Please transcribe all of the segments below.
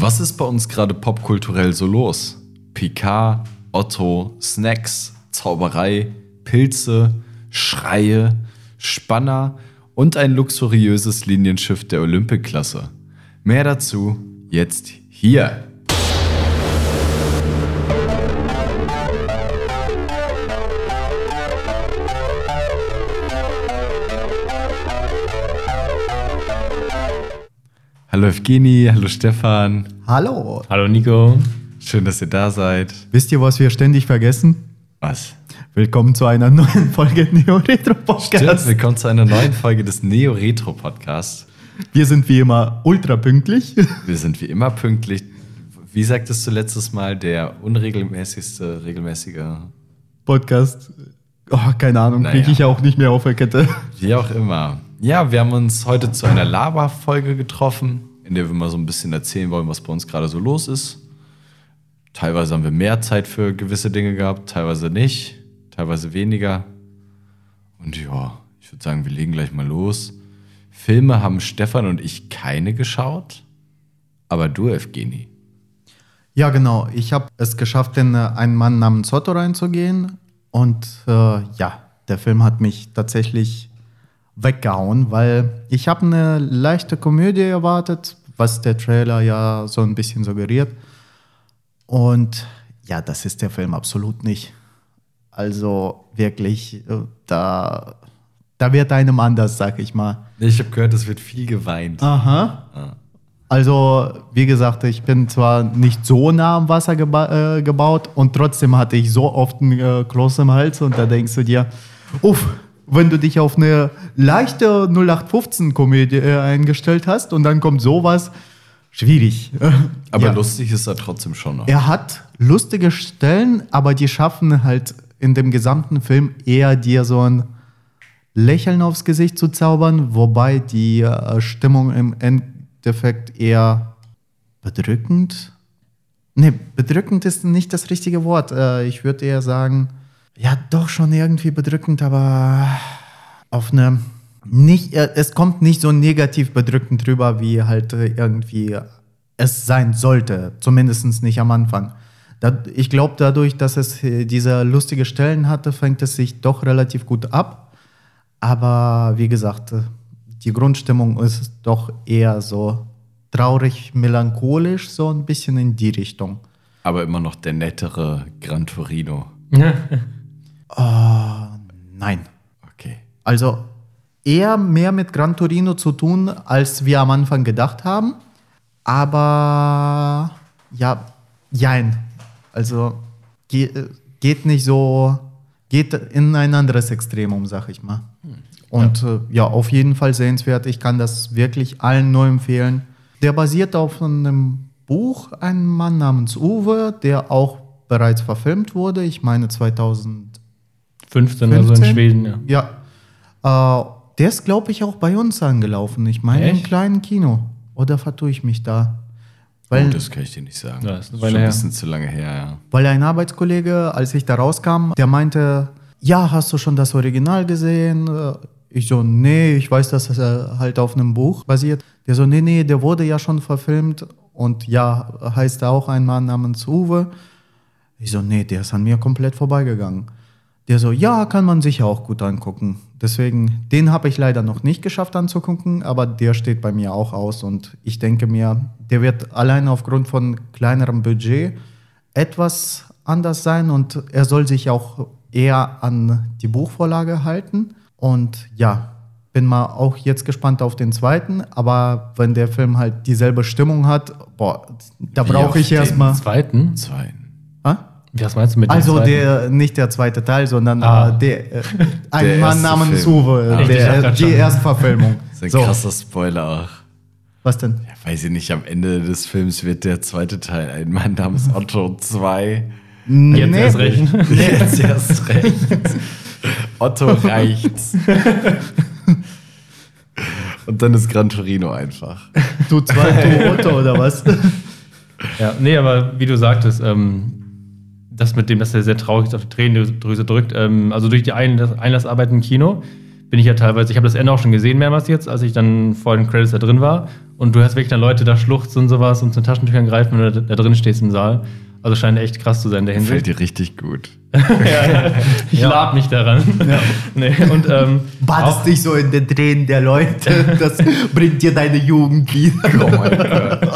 Was ist bei uns gerade popkulturell so los? Picard, Otto, Snacks, Zauberei, Pilze, Schreie, Spanner und ein luxuriöses Linienschiff der Olympic-Klasse. Mehr dazu jetzt hier. Hallo Evgeni, hallo Stefan. Hallo. Hallo Nico. Schön, dass ihr da seid. Wisst ihr, was wir ständig vergessen? Was? Willkommen zu einer neuen Folge Neo Retro Stimmt, Podcast. willkommen zu einer neuen Folge des Neo Retro Podcasts. Wir sind wie immer ultra pünktlich. Wir sind wie immer pünktlich. Wie sagtest du letztes Mal, der unregelmäßigste, regelmäßige, Podcast. Oh, keine Ahnung, Naja. kriege ich auch nicht mehr auf der Kette. wie auch immer. Ja, wir haben uns heute zu einer Lava-Folge getroffen, in der wir mal so ein bisschen erzählen wollen, was bei uns gerade so los ist. Teilweise haben wir mehr Zeit für gewisse Dinge gehabt, teilweise nicht, teilweise weniger. Und ja, ich würde sagen, wir legen gleich mal los. Filme haben Stefan und ich keine geschaut, aber du, Evgeni. Ja, genau. Ich habe es geschafft, in äh, einen Mann namens Otto reinzugehen. Und äh, ja, der Film hat mich tatsächlich weggehauen, weil ich habe eine leichte Komödie erwartet, was der Trailer ja so ein bisschen suggeriert. Und ja, das ist der Film absolut nicht. Also wirklich, äh, da, da wird einem anders, sag ich mal. Ich habe gehört, es wird viel geweint. Aha. Ah. Also, wie gesagt, ich bin zwar nicht so nah am Wasser geba äh, gebaut und trotzdem hatte ich so oft einen äh, Kloß im Hals und da denkst du dir, uff, wenn du dich auf eine leichte 0815-Komödie äh, eingestellt hast und dann kommt sowas, schwierig. Aber Ja. lustig ist er trotzdem schon noch. Er hat lustige Stellen, aber die schaffen halt in dem gesamten Film eher dir so ein Lächeln aufs Gesicht zu zaubern, wobei die äh, Stimmung im Endeffekt eher bedrückend. Ne, bedrückend ist nicht das richtige Wort. Äh, ich würde eher sagen, ja, doch schon irgendwie bedrückend, aber auf eine nicht, äh, es kommt nicht so negativ bedrückend drüber, wie halt irgendwie es sein sollte, zumindest nicht am Anfang. Da, ich glaube, dadurch, dass es diese lustige Stellen hatte, fängt es sich doch relativ gut ab. Aber wie gesagt, die Grundstimmung ist doch eher so traurig, melancholisch, so ein bisschen in die Richtung. Aber immer noch der nettere Gran Torino. Nein. Okay. Also eher mehr mit Gran Torino zu tun, als wir am Anfang gedacht haben. Aber ja, jein. Also ge äh, geht nicht so, geht in ein anderes Extremum, sag ich mal. Und ja. Äh, ja, auf jeden Fall sehenswert. Ich kann das wirklich allen nur empfehlen. Der basiert auf einem Buch, ein Mann namens Uwe, der auch bereits verfilmt wurde. Ich meine 2000. 15 oder so in 15? Schweden, ja. Ja, äh, der ist, glaube ich, auch bei uns angelaufen. Ich meine im Echt? kleinen Kino. Oder vertue ich mich da? oh, Weil, das kann ich dir nicht sagen. Ja, das ist eine schon ein her. bisschen zu lange her, ja. weil ein Arbeitskollege, als ich da rauskam, der meinte, ja, hast du schon das Original gesehen? Äh, Ich so, nee, ich weiß, dass es äh, halt auf einem Buch basiert. Der so, nee, nee, der wurde ja schon verfilmt und ja, heißt auch ein Mann namens Uwe. Ich so, nee, der ist an mir komplett vorbeigegangen. Der so, ja, kann man sich auch gut angucken. Deswegen, den habe ich leider noch nicht geschafft anzugucken, aber der steht bei mir auch aus und ich denke mir, der wird allein aufgrund von kleinerem Budget etwas anders sein und er soll sich auch eher an die Buchvorlage halten. Und ja, bin mal auch jetzt gespannt auf den zweiten, aber wenn der Film halt dieselbe Stimmung hat, boah, da brauche ich den erstmal. Zweiten? Zweiten. Was meinst du mit dem Also zweiten? der, nicht der zweite Teil, sondern Ah. äh, der, äh, ein Der Mann namens Film. Uwe, Ah. Der, die. Erstverfilmung. Das ist ein So, krasser Spoiler auch. was denn? Ja, weiß ich nicht, am Ende des Films wird der zweite Teil ein Mann namens Otto 2. Jetzt Nee. erst recht. Jetzt erst recht. Otto reicht's. Und dann ist Gran Torino einfach. Du zwei, du Otto oder was? Ja, nee, aber wie du sagtest, ähm, das mit dem, dass er sehr traurig auf die Tränendrüse drückt, ähm, also durch die Einlass Einlassarbeit im Kino bin ich ja teilweise, ich habe das Ende auch schon gesehen mehrmals jetzt, als ich dann vor den Credits da drin war. Und du hast wirklich dann Leute da schluchzen und sowas und zu den Taschentüchern greifen, wenn du da, drin stehst im Saal. Also scheint echt krass zu sein, der Fällt Hinsicht. dir richtig gut. Ich lab mich daran. Nee, und ähm, Badest dich so in den Tränen der Leute. Das bringt dir deine Jugend wieder. Oh mein Gott.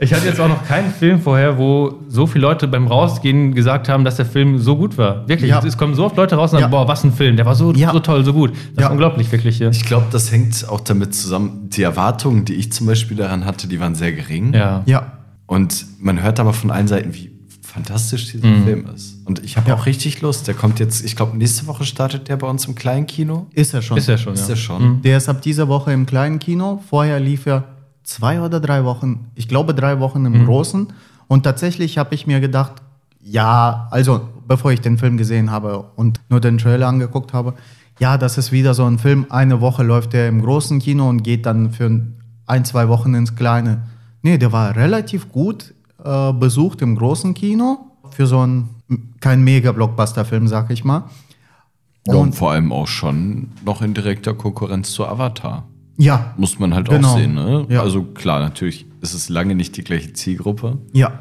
Ich hatte jetzt auch noch keinen Film vorher, wo so viele Leute beim Rausgehen gesagt haben, dass der Film so gut war. Wirklich, Ja. es kommen so oft Leute raus und sagen, Ja. boah, was ein Film, der war so, Ja. so toll, so gut. Das Ja. ist unglaublich, wirklich hier. Ich glaube, das hängt auch damit zusammen. Die Erwartungen, die ich zum Beispiel daran hatte, die waren sehr gering. Ja. Ja. Und man hört aber von allen Seiten, wie fantastisch dieser Film ist. Und ich habe Ja. auch richtig Lust. Der kommt jetzt, ich glaube, nächste Woche startet der bei uns im kleinen Kino. Ist er schon. Ist ja schon, Ist der schon? Der ist ab dieser Woche im kleinen Kino. Vorher lief er zwei oder drei Wochen, ich glaube drei Wochen im großen. Und tatsächlich habe ich mir gedacht, ja, also bevor ich den Film gesehen habe und nur den Trailer angeguckt habe, ja, das ist wieder so ein Film. Eine Woche läuft der im großen Kino und geht dann für ein, zwei Wochen ins kleine. Nee, der war relativ gut äh, besucht im großen Kino. Für so einen, kein Mega-Blockbuster-Film, sag ich mal. Und Und vor allem auch schon noch in direkter Konkurrenz zu Avatar. Ja, Muss man halt Genau. auch sehen. Ne? Ja. Also klar, natürlich ist es lange nicht die gleiche Zielgruppe. Ja.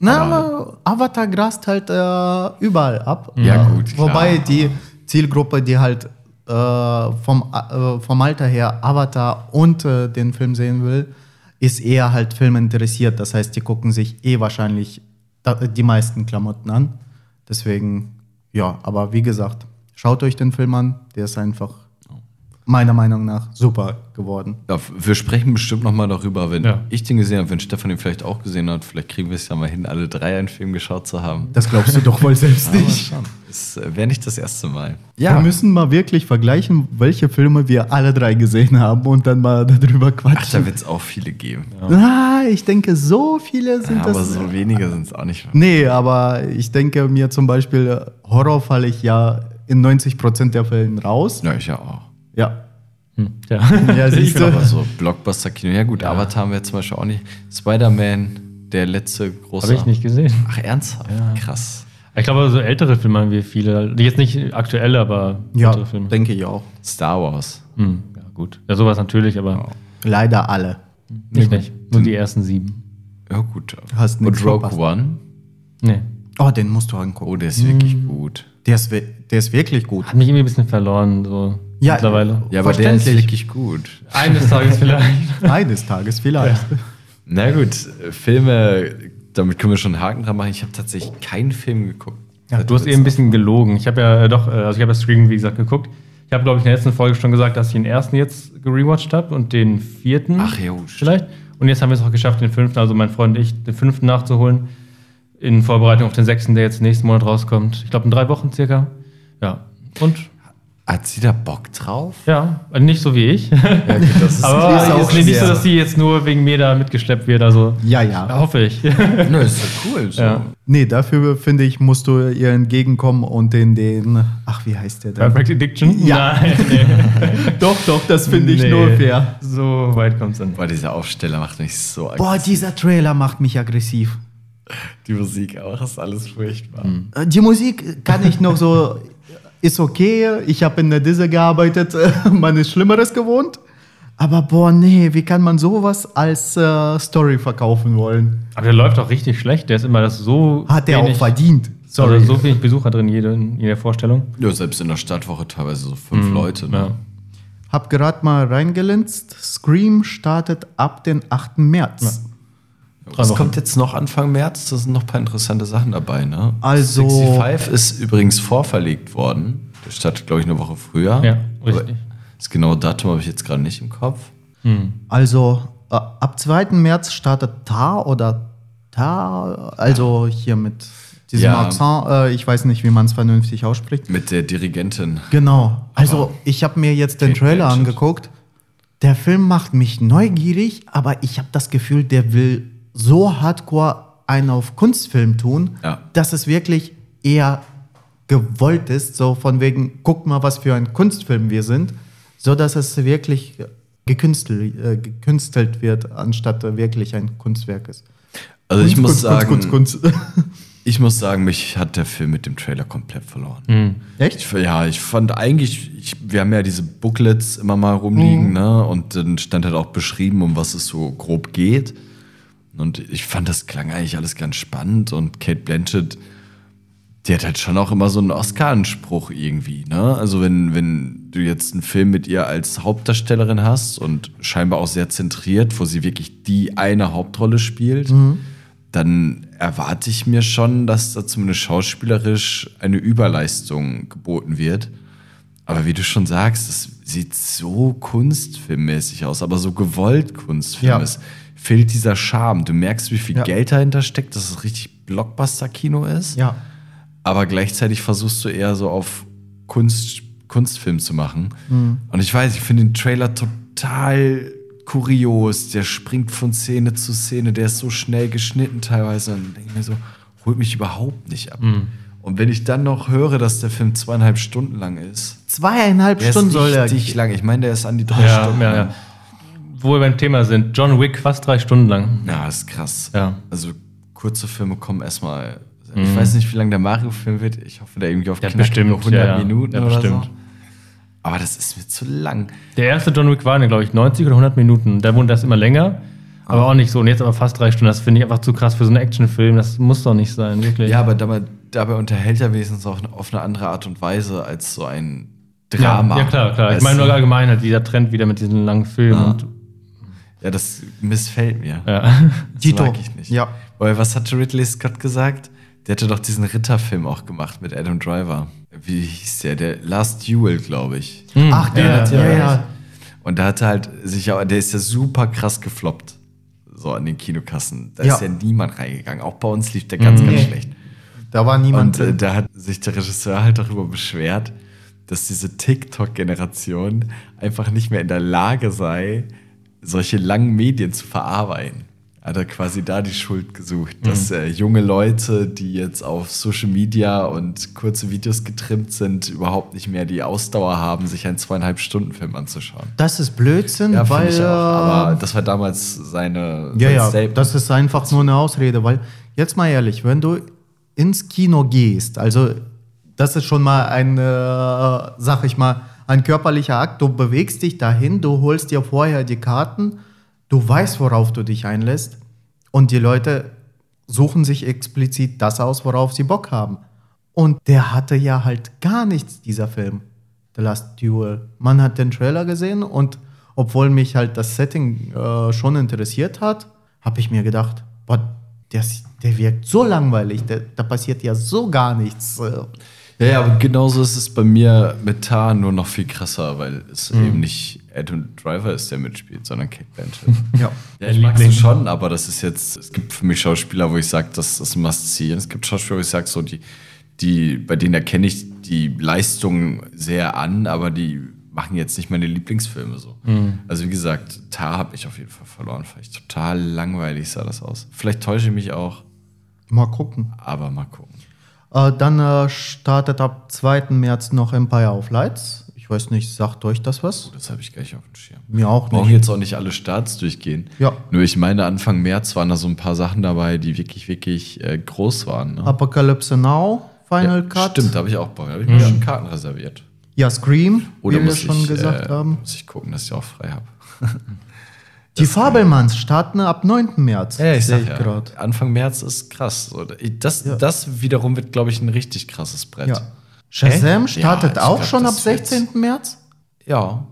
Na, aber Avatar grast halt äh, überall ab. Ja, gut, klar. Wobei die Zielgruppe, die halt äh, vom, äh, vom Alter her Avatar und äh, den Film sehen will, ist eher halt Film interessiert. Das heißt, die gucken sich eh wahrscheinlich die meisten Klamotten an. Deswegen, ja, aber wie gesagt, schaut euch den Film an. Der ist einfach meiner Meinung nach super geworden. Ja, wir sprechen bestimmt noch mal darüber, wenn Ja. ich den gesehen habe, wenn Stefan den vielleicht auch gesehen hat. Vielleicht kriegen wir es ja mal hin, alle drei einen Film geschaut zu haben. Das glaubst du doch wohl selbst nicht. Das äh, wäre nicht das erste Mal. Wir müssen mal wirklich vergleichen, welche Filme wir alle drei gesehen haben und dann mal darüber Ach, quatschen. da wird es auch viele geben. Ah, ich denke, so viele sind Ja, aber das. so wenige sind es auch nicht. Nee, aber ich denke mir zum Beispiel, äh, Horror falle ich ja in 90% der Fällen raus. Ja, ich ja auch. Ja. Hm, ja. Ja, siehst du. Aber so Blockbuster-Kino. Ja gut, Avatar haben wir zum Beispiel auch nicht. Spider-Man, der letzte große. Habe ich nicht gesehen. Ach, ernsthaft? Krass. Ich glaube, so ältere Filme haben wir viele. Jetzt nicht aktuelle, aber Ja, ältere Filme. denke ich auch. Star Wars. Hm, ja, gut. Ja, sowas natürlich, aber Leider alle. nicht, nicht. Nur die ersten sieben. Ja gut. Hast Und Rogue. One? Nee. Oh, den musst du angucken. Oh, der ist wirklich gut. Der, ist, der ist wirklich gut. Hat mich irgendwie ein bisschen verloren, so Ja, mittlerweile. Ja, aber der ist wirklich gut. Eines Tages vielleicht. Eines Tages vielleicht. Na gut, äh, Filme, damit können wir schon einen Haken dran machen. Ich habe tatsächlich keinen Film geguckt. Ja, du hast eben ein bisschen gelogen. Ich habe ja äh, doch, äh, also ich habe das Scream, wie gesagt, geguckt. Ich habe, glaube ich, in der letzten Folge schon gesagt, dass ich den ersten jetzt gerewatcht habe und den vierten. Ach stimmt. vielleicht. Und jetzt haben wir es auch geschafft, den fünften, also mein Freund und ich, den fünften nachzuholen. In Vorbereitung auf den sechsten, der jetzt nächsten Monat rauskommt. Ich glaube, in drei Wochen circa. Ja. Und Hat sie da Bock drauf? ja, nicht so wie ich. Ja, gut, das ist Aber ist auch nicht schwer. so, dass sie jetzt nur wegen mir da mitgeschleppt wird. Also Ja, ja. hoffe ich. Nö, ist ja cool. So. Ja. Nee, dafür finde ich, musst du ihr entgegenkommen und in den. Ach, wie heißt der denn? Perfect Addiction? Ja. Nein, nee. Doch, doch, das finde ich Nee. nur fair. So weit kommt es dann. Boah, dieser Aufsteller macht mich so Boah, aggressiv. dieser Trailer macht mich aggressiv. Die Musik auch, ist alles furchtbar. Äh, Die Musik kann ich noch so, ist okay. Ich habe in der Disse gearbeitet, man ist Schlimmeres gewohnt. Aber boah, nee, wie kann man sowas als äh, Story verkaufen wollen? Aber der läuft auch richtig schlecht. Der ist immer das so. Hat er auch wenig- verdient. Sorry. Sorry. so wenig Besucher drin, jede, in jeder Vorstellung. Ja, selbst in der Stadtwoche teilweise so fünf Leute. Ne? Ja. Hab gerade mal reingelinst. Scream startet ab den 8. März. Was kommt jetzt noch Anfang März? Da sind noch ein paar interessante Sachen dabei. Ne? Also- 65 ist übrigens vorverlegt worden. Der startet, glaube ich, eine Woche früher. Ja, Aber richtig. Das genaue Datum habe ich jetzt gerade nicht im Kopf. Also äh, ab 2. März startet Tar oder Tar, also hier mit diesem Ja. Akzent, äh, ich weiß nicht, wie man es vernünftig ausspricht. Mit der Dirigentin. Genau. Also ich habe mir jetzt den Trailer angeguckt. Der Film macht mich neugierig, aber ich habe das Gefühl, der will so hardcore einen auf Kunstfilm tun, Ja. dass es wirklich eher gewollt ist, so von wegen, guck mal, was für ein Kunstfilm wir sind, so dass es wirklich gekünstelt, äh, gekünstelt wird, anstatt wirklich ein Kunstwerk ist. Also ich Kunst, muss Kunst, sagen, Kunst, Kunst, Kunst. Ich muss sagen, mich hat der Film mit dem Trailer komplett verloren. Mhm. Echt? Ich, ja, ich fand eigentlich, ich, wir haben ja diese Booklets immer mal rumliegen, ne? Und dann stand halt auch beschrieben, um was es so grob geht. Und ich fand, das klang eigentlich alles ganz spannend. Und Kate Blanchett, die hat halt schon auch immer so einen Oscar-Anspruch irgendwie, ne? Also wenn, wenn du jetzt einen Film mit ihr als Hauptdarstellerin hast und scheinbar auch sehr zentriert, wo sie wirklich die eine Hauptrolle spielt, dann erwarte ich mir schon, dass da zumindest schauspielerisch eine Überleistung geboten wird. Aber wie du schon sagst, das sieht so kunstfilmmäßig aus, aber so gewollt Kunstfilm Ja. ist. Fehlt dieser Charme. Du merkst, wie viel Ja. Geld dahinter steckt, dass es richtig Blockbuster-Kino ist. Ja. Aber gleichzeitig versuchst du eher so auf Kunst, Kunstfilm zu machen. Und ich weiß, ich finde den Trailer total kurios. Der springt von Szene zu Szene, der ist so schnell geschnitten teilweise. Und denke ich mir so, holt mich überhaupt nicht ab. Und wenn ich dann noch höre, dass der Film zweieinhalb Stunden lang ist, Zweieinhalb der Stunden ist soll er. richtig lang. Ich meine, der ist an die drei Ja, Stunden. ja, ja. Wo wir beim Thema sind, John Wick fast drei Stunden lang. Ja, das ist krass. Ja. Also kurze Filme kommen erstmal. Ich weiß nicht, wie lang der Mario-Film wird. Ich hoffe, der irgendwie auf Ja, bestimmt, 100 ja, ja. Minuten Ja, oder bestimmt. so. Aber das ist mir zu lang. Der erste John Wick war, glaube ich, 90 oder 100 Minuten. Da wurde das immer länger, aber Ah. auch nicht so. Und jetzt aber fast drei Stunden. Das finde ich einfach zu krass für so einen Actionfilm. Das muss doch nicht sein, wirklich. Ja, aber dabei, dabei unterhält er wenigstens auch auf eine andere Art und Weise als so ein ja, Drama. ja klar, klar. Ich meine nur allgemein halt dieser Trend wieder mit diesen langen Filmen. Ja. Und, Ja, das missfällt mir. ja. Das Dito. mag ich nicht. Ja. Weil was hatte Ridley Scott gesagt? Der hatte doch diesen Ritterfilm auch gemacht mit Adam Driver. Wie hieß der? Der Last Duel, glaube ich. Ach, der, Ja, ja, ja. ja. Und da hat er halt sich auch, der ist ja super krass gefloppt. So an den Kinokassen. Da Ja. ist ja niemand reingegangen. Auch bei uns lief der ganz, ganz Nee. schlecht. Da war niemand Und äh, drin. da hat sich der Regisseur halt darüber beschwert, dass diese TikTok-Generation einfach nicht mehr in der Lage sei, solche langen Medien zu verarbeiten. Hat er quasi da die Schuld gesucht, dass äh, junge Leute, die jetzt auf Social Media und kurze Videos getrimmt sind, überhaupt nicht mehr die Ausdauer haben, sich einen zweieinhalb Stunden Film anzuschauen. Das ist Blödsinn, Ja, weil. ich auch. Aber äh, das war damals seine ja, ja, Statement. das ist einfach nur eine Ausrede, weil, jetzt mal ehrlich, wenn du ins Kino gehst, also das ist schon mal ein, äh, sag ich mal, ein körperlicher Akt, du bewegst dich dahin, du holst dir vorher die Karten, du weißt, worauf du dich einlässt und die Leute suchen sich explizit das aus, worauf sie Bock haben. Und der hatte ja halt gar nichts, dieser Film. The Last Duel. Man hat den Trailer gesehen und obwohl mich halt das Setting äh, schon interessiert hat, habe ich mir gedacht, boah, der, der wirkt so langweilig, da passiert ja so gar nichts. Ja, ja, aber genauso ist es bei mir mit Tar nur noch viel krasser, weil es Mhm. eben nicht Adam Driver ist, der mitspielt, sondern Kate Blanchett. ja. ja, ich mag sie schon, aber das ist jetzt, es gibt für mich Schauspieler, wo ich sage, das ist ein Must-See. Es gibt Schauspieler, wo ich sage, so, die, die, bei denen erkenne ich die Leistung sehr an, aber die machen jetzt nicht meine Lieblingsfilme so. Mhm. Also wie gesagt, Tar habe ich auf jeden Fall verloren. Ich total langweilig sah das aus. Vielleicht täusche ich mich auch, Mal gucken. aber mal gucken. Äh, dann äh, startet ab 2. März noch Empire of Lights. Ich weiß nicht, sagt euch das was? Das habe ich gleich auf dem Schirm. Mir auch brauchen nicht. jetzt auch nicht alle Starts durchgehen. Ja. Nur ich meine, Anfang März waren da so ein paar Sachen dabei, die wirklich, wirklich äh, groß waren. Ne? Apocalypse Now, Final Ja, Cut. Stimmt, da habe ich auch Bock. Da habe ich mir schon Karten reserviert. Ja, Scream, Oder wie wir schon ich, gesagt äh, haben. muss ich gucken, dass ich auch frei habe. Die Fabelmanns starten ab 9. März. sehe sag ja, grad. Anfang März ist krass. Das, Ja. das wiederum wird, glaube ich, ein richtig krasses Brett. Ja. Shazam startet Ja, ich auch glaub, schon ab das wird's. 16. März. Ja.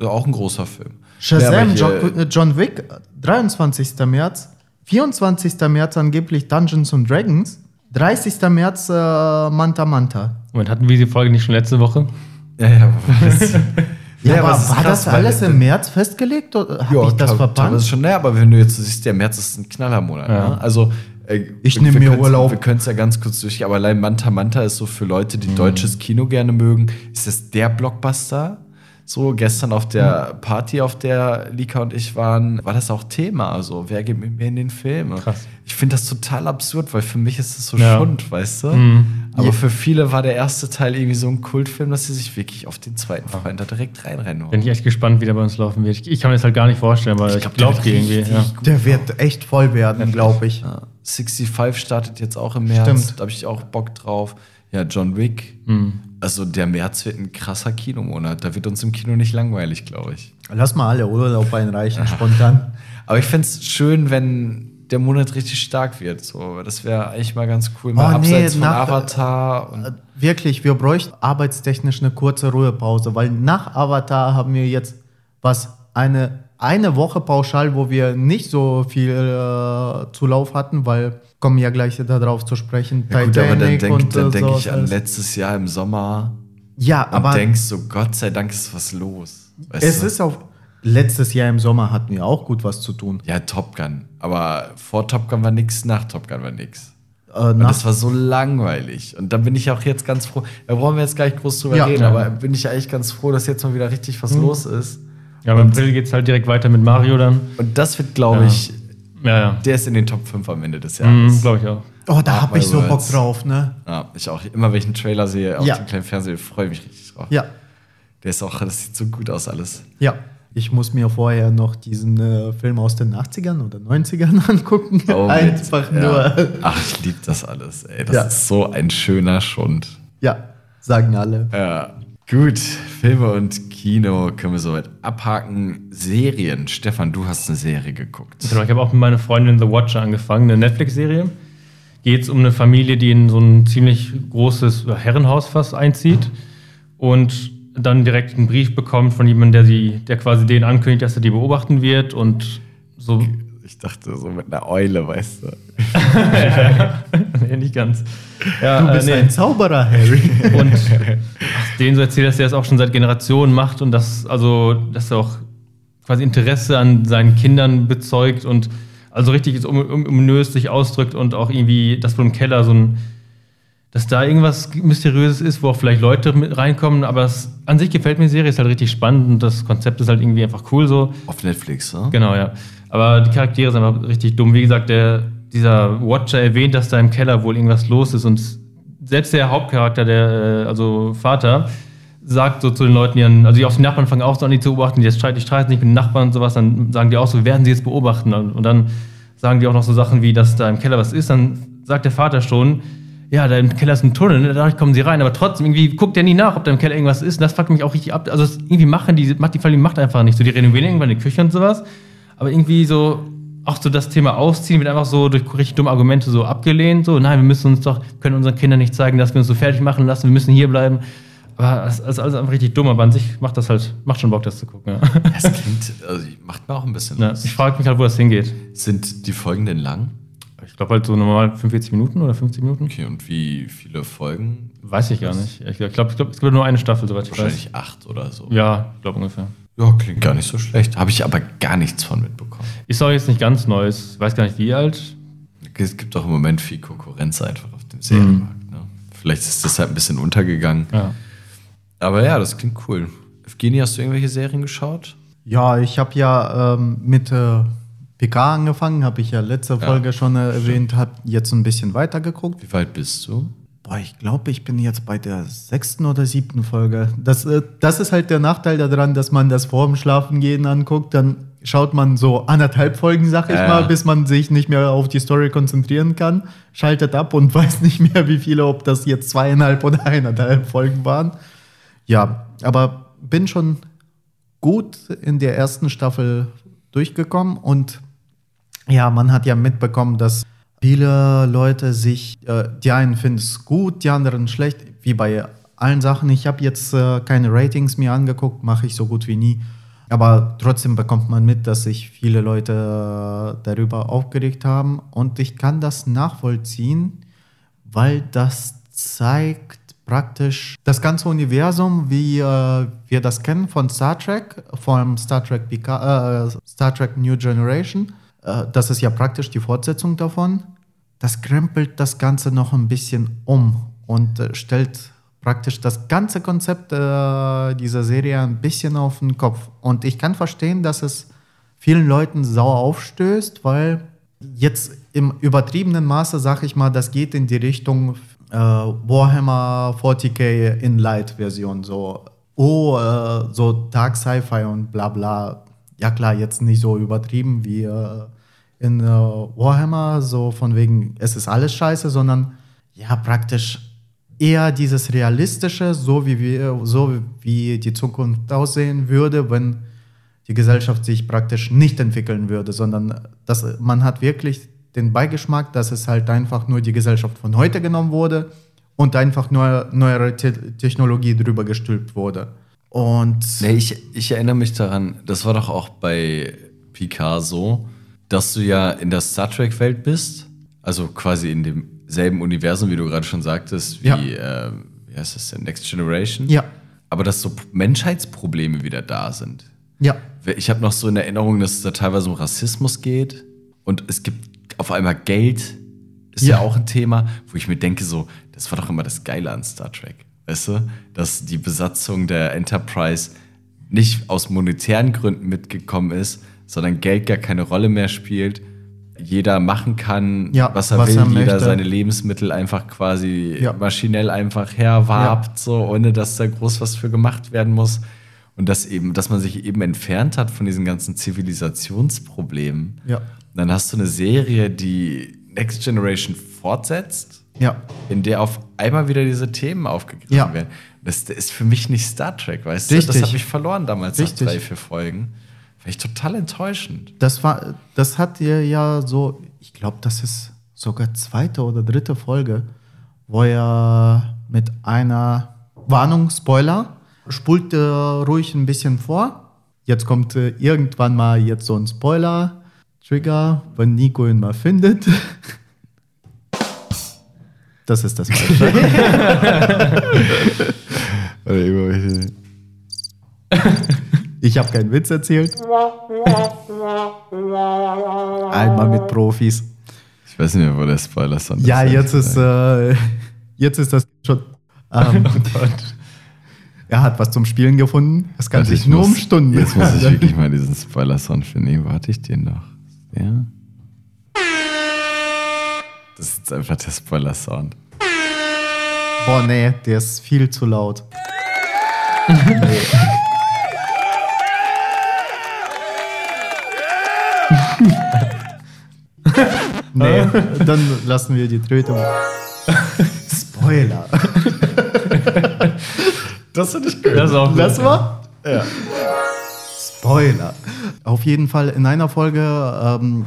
Ja, auch ein großer Film. Shazam, Ja, John, äh, John Wick, 23. März. 24. März angeblich Dungeons and Dragons. 30. März äh, Manta Manta. Moment, hatten wir die Folge nicht schon letzte Woche? Ja, ja, das, Ja, aber war krass, das alles im März festgelegt? Oder habe ich das verpannt? teilweise schon, naja, aber wenn du jetzt siehst, der März ist ein Knallermonat. Ja. Ne? Also, äh, Ich wir- nehm wir mir Urlaub. Wir können es ja ganz kurz durchgehen, aber allein Manta Manta ist so für Leute, Mhm. die deutsches Kino gerne mögen, ist das der Blockbuster. So, gestern auf der Mhm. Party, auf der Lika und ich waren, war das auch Thema. Also, wer geht mit mir in den Film? Krass. Ich finde das total absurd, weil für mich ist das so Ja. Schund, weißt du? Mhm. Aber Ja. für viele war der erste Teil irgendwie so ein Kultfilm, dass sie sich wirklich auf den zweiten Freund da direkt reinrennen. Bin ich echt gespannt, wie der bei uns laufen wird. Ich, ich kann mir das halt gar nicht vorstellen, weil ich glaub, glaube der wird irgendwie. Ja. Der wird echt voll werden, glaube ich. Ja, 65 startet jetzt auch im März. Stimmt. Da habe ich auch Bock drauf. Ja, John Wick. Also der März wird ein krasser Kinomonat. Da wird uns im Kino nicht langweilig, glaube ich. Lass mal alle Urlaub einreichen, spontan. Aber ich fände es schön, wenn der Monat richtig stark wird. So, das wäre eigentlich mal ganz cool. Mal Oh, nee, abseits von nach- Avatar. Und Äh, Wirklich, wir bräuchten arbeitstechnisch eine kurze Ruhepause, weil nach Avatar haben wir jetzt was, eine, eine Woche pauschal, wo wir nicht so viel äh, Zulauf hatten, weil kommen ja gleich darauf zu sprechen. ja, gut, aber dann denke und, dann äh, denk so ich an letztes Jahr im Sommer Ja, und aber denkst so, Gott sei Dank ist was los. Weißt es du? ist auch, letztes Jahr im Sommer hatten wir auch gut was zu tun. Ja, Top Gun. Aber vor Top Gun war nix, nach Top Gun war nix. Äh, Und das war so langweilig. Und da bin ich auch jetzt ganz froh. Da brauchen wir jetzt gar nicht groß drüber Ja. reden, Ja. aber bin ich eigentlich ganz froh, dass jetzt mal wieder richtig was Mhm. los ist. Ja, aber im April geht es halt direkt weiter mit Mario dann. Und das wird, glaube Ja. ich, Ja, ja. der ist in den Top 5 am Ende des Jahres. Mhm, Glaube ich auch. oh, da habe ich so Bock drauf, ne? Ja, ich auch. Immer wenn ich einen Trailer sehe auf Ja. dem kleinen Fernseher, freue ich mich richtig drauf. Ja, Der ist auch, das sieht so gut aus alles. ja. Ich muss mir vorher noch diesen äh, Film aus den 80ern oder 90ern angucken. Oh, mit- Einfach ja. nur. Ach, ich liebe das alles, ey. Das Ja. ist so ein schöner Schund. Ja, sagen alle. Ja. Gut, Filme und Kino können wir soweit abhaken. Serien. Stefan, du hast eine Serie geguckt. Genau, ich habe auch mit meiner Freundin The Watcher angefangen, eine Netflix-Serie. Geht es um eine Familie, die in so ein ziemlich großes Herrenhaus fast einzieht und dann direkt einen Brief bekommt von jemandem, der sie, der quasi denen ankündigt, dass er die beobachten wird und so. Ich dachte so mit einer Eule, weißt du. nee, nicht ganz. Ja, Du bist äh, nee. ein Zauberer, Harry. Und denen so erzählt, dass er das auch schon seit Generationen macht und dass, also, dass er auch quasi Interesse an seinen Kindern bezeugt und also richtig so um- um- ominös sich ausdrückt und auch irgendwie, dass wohl im Keller so ein, dass da irgendwas Mysteriöses ist, wo auch vielleicht Leute mit reinkommen, aber es, an sich gefällt mir die Serie, ist halt richtig spannend und das Konzept ist halt irgendwie einfach cool so. Auf Netflix, ne? Genau, ja. Aber die Charaktere sind einfach richtig dumm. Wie gesagt, der, dieser Watcher erwähnt, dass da im Keller wohl irgendwas los ist und selbst der Hauptcharakter, der, äh, also Vater, sagt so zu den Leuten, dann, also die auch die Nachbarn fangen auch so an, die zu beobachten, die jetzt streiten, die streiten nicht mit den Nachbarn und sowas, dann sagen die auch so, werden sie jetzt beobachten? Und dann sagen die auch noch so Sachen wie, dass da im Keller was ist, dann sagt der Vater schon, ja, da im Keller ist ein Tunnel, ne, dadurch kommen sie rein, aber trotzdem, irgendwie guckt der nie nach, ob da im Keller irgendwas ist. Und das fuckt mich auch richtig ab. Also irgendwie machen die, macht die Familie macht einfach nicht so. Die renovieren irgendwann die Küche und sowas. Aber irgendwie so, auch so das Thema Ausziehen wird einfach so durch richtig dumme Argumente so abgelehnt. So, nein, wir müssen uns doch, können unseren Kindern nicht zeigen, dass wir uns so fertig machen lassen, wir müssen hier bleiben. Aber das ist alles einfach richtig dumm, aber an sich macht das halt, macht schon Bock, das zu gucken. Ja. Das klingt, also macht mir auch ein bisschen Ja, ich frage mich halt, wo das hingeht. Sind die Folgen denn lang? Ich glaube halt so normal 45 Minuten oder 50 Minuten. Okay, und wie viele Folgen? Weiß ich gar nicht. Ich glaube, ich glaub, es gibt nur eine Staffel, soweit ich weiß. Wahrscheinlich acht oder so. Ja, ich glaube ungefähr. Ja, klingt gar nicht so schlecht. Habe ich aber gar nichts von mitbekommen. Ist auch jetzt nicht ganz neu. Ich weiß gar nicht, wie alt. Es gibt auch im Moment viel Konkurrenz einfach auf dem Serienmarkt. Ne? Vielleicht ist das halt ein bisschen untergegangen. Ja. Aber ja, das klingt cool. Evgenie, hast du irgendwelche Serien geschaut? Ja, ich habe ja ähm, mit äh, PK angefangen, habe ich ja letzte Folge schon äh, erwähnt, habe jetzt ein bisschen weitergeguckt. Wie weit bist du? Boah, ich glaube, ich bin jetzt bei der sechsten oder siebten Folge. Das, äh, das ist halt der Nachteil daran, dass man das vor dem Schlafengehen anguckt. Dann schaut man so anderthalb Folgen, sag ich Ja. mal, bis man sich nicht mehr auf die Story konzentrieren kann, schaltet ab und weiß nicht mehr, wie viele, ob das jetzt zweieinhalb oder eineinhalb Folgen waren. Ja, aber bin schon gut in der ersten Staffel durchgekommen und ja, man hat ja mitbekommen, dass viele Leute sich, äh, die einen finden es gut, die anderen schlecht, wie bei allen Sachen. Ich habe jetzt äh, keine Ratings mir angeguckt, mache ich so gut wie nie. Aber trotzdem bekommt man mit, dass sich viele Leute äh, darüber aufgeregt haben. Und ich kann das nachvollziehen, weil das zeigt praktisch das ganze Universum, wie äh, wir das kennen von Star Trek, von Star Trek, Beca äh, Star Trek New Generation. Äh, das ist ja praktisch die Fortsetzung davon. Das krempelt das Ganze noch ein bisschen um und äh, stellt praktisch das ganze Konzept äh, dieser Serie ein bisschen auf den Kopf. Und ich kann verstehen, dass es vielen Leuten sauer aufstößt, weil jetzt im übertriebenen Maße, sag ich mal, das geht in die Richtung äh, Warhammer 40k in Light-Version. So, oh, äh, so Dark Sci-Fi und bla bla. Ja klar, jetzt nicht so übertrieben wie äh, in Warhammer, so von wegen, es ist alles scheiße, sondern ja, praktisch eher dieses Realistische, so wie, wir, so wie die Zukunft aussehen würde, wenn die Gesellschaft sich praktisch nicht entwickeln würde, sondern dass man hat wirklich den Beigeschmack, dass es halt einfach nur die Gesellschaft von heute genommen wurde und einfach nur neuere Te Technologie drüber gestülpt wurde. Und Nee, ich, ich erinnere mich daran, das war doch auch bei Picard so, dass du ja in der Star Trek-Welt bist, also quasi in demselben Universum, wie du gerade schon sagtest, wie, Ja. äh, wie heißt das denn, Next Generation? ja, Aber dass so Menschheitsprobleme wieder da sind. ja, Ich habe noch so in Erinnerung, dass es da teilweise um Rassismus geht und es gibt auf einmal Geld, ist ja. Ja. auch ein Thema, wo ich mir denke, so, das war doch immer das Geile an Star Trek. Weißt du, dass die Besatzung der Enterprise nicht aus monetären Gründen mitgekommen ist, sondern Geld gar keine Rolle mehr spielt. Jeder machen kann, Ja, was er was will, er jeder möchte. seine Lebensmittel einfach quasi Ja. maschinell einfach herwarbt, so ohne dass da groß was für gemacht werden muss. Und dass eben, dass man sich eben entfernt hat von diesen ganzen Zivilisationsproblemen. ja, Dann hast du eine Serie, die Next Generation fortsetzt, ja. in der auf einmal wieder diese Themen aufgegriffen Ja. werden. Das ist für mich nicht Star Trek, weißt du? Das Richtig. habe ich verloren damals Richtig. nach drei, vier Folgen. Ich total enttäuschend. Das war, das hat ihr ja so, ich glaube, das ist sogar zweite oder dritte Folge, wo er mit einer Warnung, Spoiler, spult äh, ruhig ein bisschen vor. Jetzt kommt äh, irgendwann mal jetzt so ein Spoiler, Trigger, wenn Nico ihn mal findet. Das ist das Falsche. Ich habe keinen Witz erzählt. Einmal mit Profis. Ich weiß nicht mehr, wo der Spoiler stand. Ja, jetzt ist, äh, jetzt ist das schon. Ähm, er hat was zum Spielen gefunden. Es kann sich nur um Stunden Jetzt muss ich wirklich mal diesen Spoiler-Sound finden. Wo hatte ich den noch? Ja. Das ist jetzt einfach der Spoiler-Sound. Boah, nee, der ist viel zu laut. nee, dann lassen wir die Trötung. Spoiler. Das hätte ich gehört. Das ist auch gut. Lass mal. Ja. Spoiler. Auf jeden Fall in einer Folge ähm,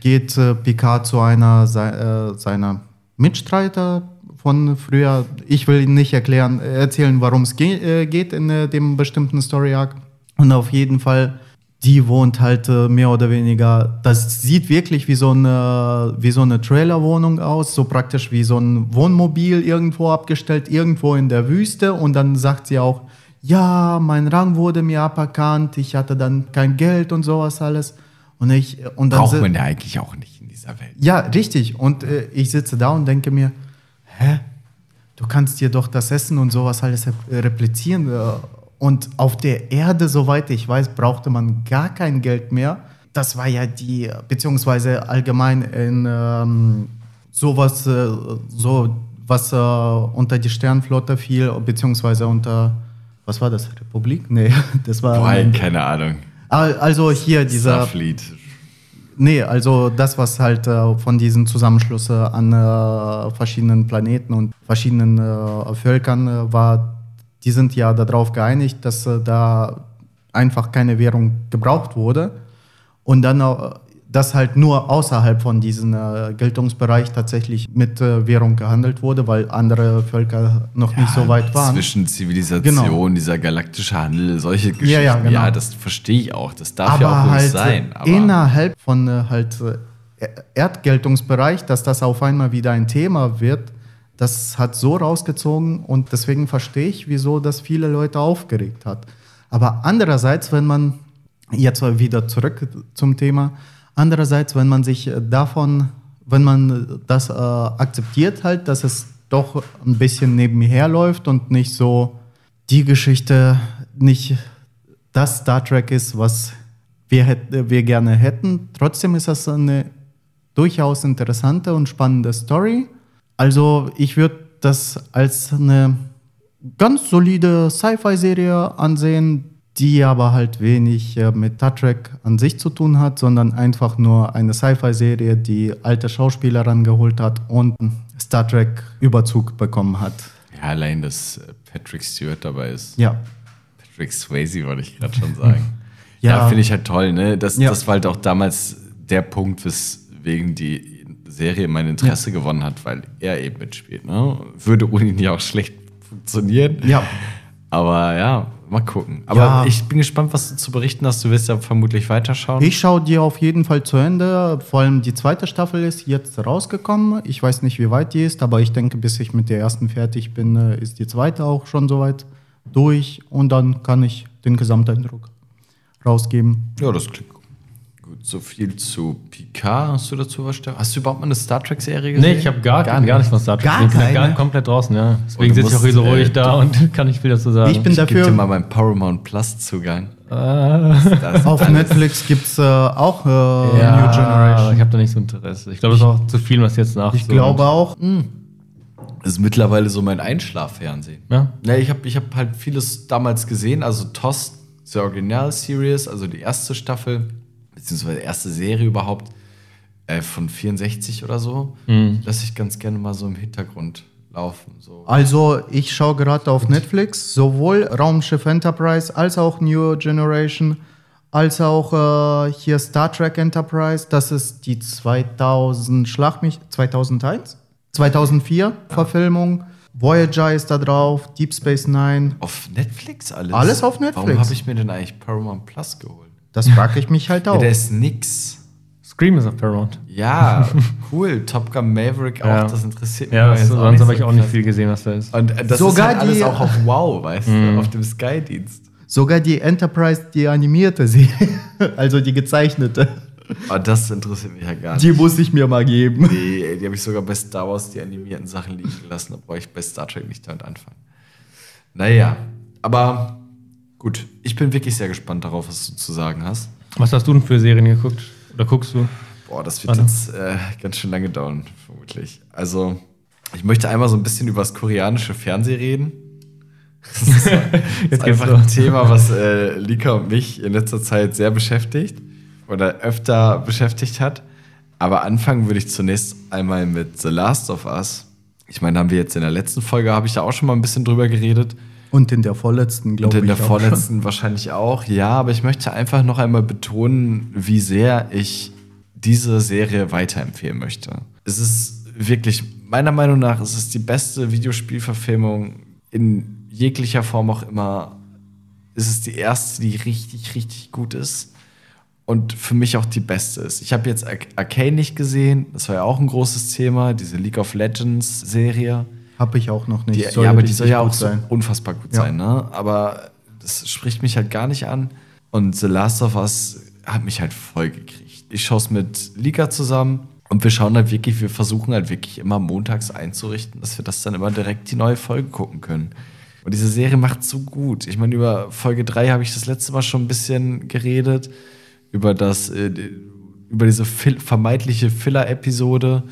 geht äh, Picard zu einer sei, äh, seiner Mitstreiter von früher. Ich will Ihnen nicht erklären, äh, erzählen, warum es ge äh, geht in äh, dem bestimmten Story Arc. Und auf jeden Fall, die wohnt halt äh, mehr oder weniger. Das sieht wirklich wie so eine, wie so eine Trailerwohnung aus, so praktisch wie so ein Wohnmobil irgendwo abgestellt, irgendwo in der Wüste. Und dann sagt sie auch, ja, mein Rang wurde mir aberkannt, ich hatte dann kein Geld und sowas alles. Und ich und dann Braucht man ja eigentlich auch nicht in dieser Welt. ja, richtig. Und äh, ich sitze da und denke mir, hä? Du kannst dir doch das Essen und sowas alles rep- replizieren. Und auf der Erde, soweit ich weiß, brauchte man gar kein Geld mehr. Das war ja die, beziehungsweise allgemein in ähm, sowas, äh, so was äh, unter die Sternflotte fiel, beziehungsweise unter, was war das, Republik? Nee, das war. Boah, keine Ahnung. Al- also hier dieser. Starfleet. Nee, also das, was halt äh, von diesen Zusammenschlüsse an äh, verschiedenen Planeten und verschiedenen äh, Völkern äh, war, die sind ja darauf geeinigt, dass äh, da einfach keine Währung gebraucht wurde und dann äh, dass halt nur außerhalb von diesem äh, Geltungsbereich tatsächlich mit äh, Währung gehandelt wurde, weil andere Völker noch nicht so weit waren. Zwischen Zivilisation, Genau. dieser galaktische Handel, solche Geschichten. Ja, ja, genau. das verstehe ich auch. Das darf ja auch aber halt sein. äh, Aber innerhalb von äh, halt äh, Erdgeltungsbereich, dass das auf einmal wieder ein Thema wird, das hat so rausgezogen und deswegen verstehe ich, wieso das viele Leute aufgeregt hat. Aber andererseits, wenn man jetzt wieder zurück zum Thema, andererseits, wenn man sich davon, wenn man das äh, akzeptiert halt, dass es doch ein bisschen nebenher läuft und nicht so die Geschichte nicht das Star Trek ist, was wir, wir gerne hätten. Trotzdem ist das eine durchaus interessante und spannende Story. Also ich würde das als eine ganz solide Sci-Fi-Serie ansehen, die aber halt wenig äh, mit Star Trek an sich zu tun hat, sondern einfach nur eine Sci-Fi-Serie, die alte Schauspieler rangeholt hat und Star Trek-Überzug bekommen hat. Ja, allein, dass Patrick Stewart dabei ist. Ja. Patrick Swayze, wollte ich gerade schon sagen. Ja. ja, finde ich halt toll, ne? Das, Ja. das war halt auch damals der Punkt, weswegen die Serie mein Interesse gewonnen hat, weil er eben mitspielt. Ne? Würde ohne ihn ja auch schlecht funktionieren. Ja. Aber ja, mal gucken. Aber Ja. ich bin gespannt, was du zu berichten hast. Du wirst ja vermutlich weiterschauen. Ich schaue die auf jeden Fall zu Ende. Vor allem die zweite Staffel ist jetzt rausgekommen. Ich weiß nicht, wie weit die ist, aber ich denke, bis ich mit der ersten fertig bin, äh, ist die zweite auch schon soweit durch. Und dann kann ich den Gesamteindruck rausgeben. Ja, das klingt. Gut, so viel zu Picard. Hast du dazu was? Hast du überhaupt mal eine Star Trek-Serie gesehen? Nee, ich habe gar, gar, gar nicht von Star Trek. Gar Ich bin gar komplett draußen, ja. Deswegen Oh, du sitze ich auch hier so ruhig äh, da und kann nicht viel dazu sagen. Ich bin Ich dafür. dir mal meinen Paramount Plus-Zugang. Ah. Das Auf Netflix gibt es äh, auch äh, ja, New Generation. ich habe da nicht so Interesse. Ich glaube, es ist auch zu viel, was jetzt nach. Ich glaube auch. Das ist mittlerweile so mein Einschlaffernsehen. Ja. Ja, ich habe ich hab halt vieles damals gesehen. Also TOS, The Original Series, also die erste Staffel, beziehungsweise erste Serie überhaupt, äh, von 64 oder so. Lasse ich ganz gerne mal so im Hintergrund laufen. So. Also, ich schaue gerade auf Netflix sowohl Raumschiff Enterprise als auch New Generation, als auch äh, hier Star Trek Enterprise. Das ist die 2000, schlag mich, 2001? 2004 Verfilmung. Voyager ist da drauf, Deep Space Nine. Auf Netflix alles? Alles auf Netflix. Warum habe ich mir denn eigentlich Paramount Plus geholt? Das frage ich mich halt Ja, auch. der ist nix. Scream ist auf Paramount. Ja, cool. Top Gun Maverick auch, Ja. das interessiert mich. Ja, das, sonst habe so ich auch nicht viel gesehen, was da ist. Und äh, das Sogar ist halt alles die- auch auf Wow, weißt du, auf dem Sky-Dienst. Sogar die Enterprise, die animierte Serie, also die gezeichnete, Aber das interessiert mich ja gar nicht. die muss ich mir mal geben. Die, ey, die habe ich sogar bei Star Wars, die animierten Sachen liegen gelassen, obwohl ich bei Star Trek nicht damit anfangen. Naja, aber gut. Ich bin wirklich sehr gespannt darauf, was du zu sagen hast. Was hast du denn für Serien geguckt? Oder guckst du? Boah, das wird Warte. jetzt äh, ganz schön lange dauern, vermutlich. Also, ich möchte einmal so ein bisschen über das koreanische Fernsehen reden. Das ist, das ist einfach ein Thema, was äh, Lika und mich in letzter Zeit sehr beschäftigt oder öfter beschäftigt hat. Aber anfangen würde ich zunächst einmal mit The Last of Us. Ich meine, haben wir jetzt in der letzten Folge, habe ich da auch schon mal ein bisschen drüber geredet. Und in der vorletzten, Und glaube ich. in der auch. vorletzten wahrscheinlich auch. Ja, aber ich möchte einfach noch einmal betonen, wie sehr ich diese Serie weiterempfehlen möchte. Es ist wirklich, meiner Meinung nach, es ist die beste Videospielverfilmung in jeglicher Form auch immer. Es ist die erste, die richtig, richtig gut ist. Und für mich auch die beste ist. Ich habe jetzt Ar- Arcane nicht gesehen. Das war ja auch ein großes Thema, diese League of Legends Serie. Habe ich auch noch nicht. Die, ja, aber die soll ja auch so unfassbar gut Ja. sein, ne? Aber das spricht mich halt gar nicht an. Und The Last of Us hat mich halt voll gekriegt. Ich schaue es mit Lika zusammen und wir schauen halt wirklich, wir versuchen halt wirklich immer montags einzurichten, dass wir das dann immer direkt die neue Folge gucken können. Und diese Serie macht so gut. Ich meine, über Folge 3 habe ich das letzte Mal schon ein bisschen geredet. Über das, äh, über diese vermeintliche Filler-Episode,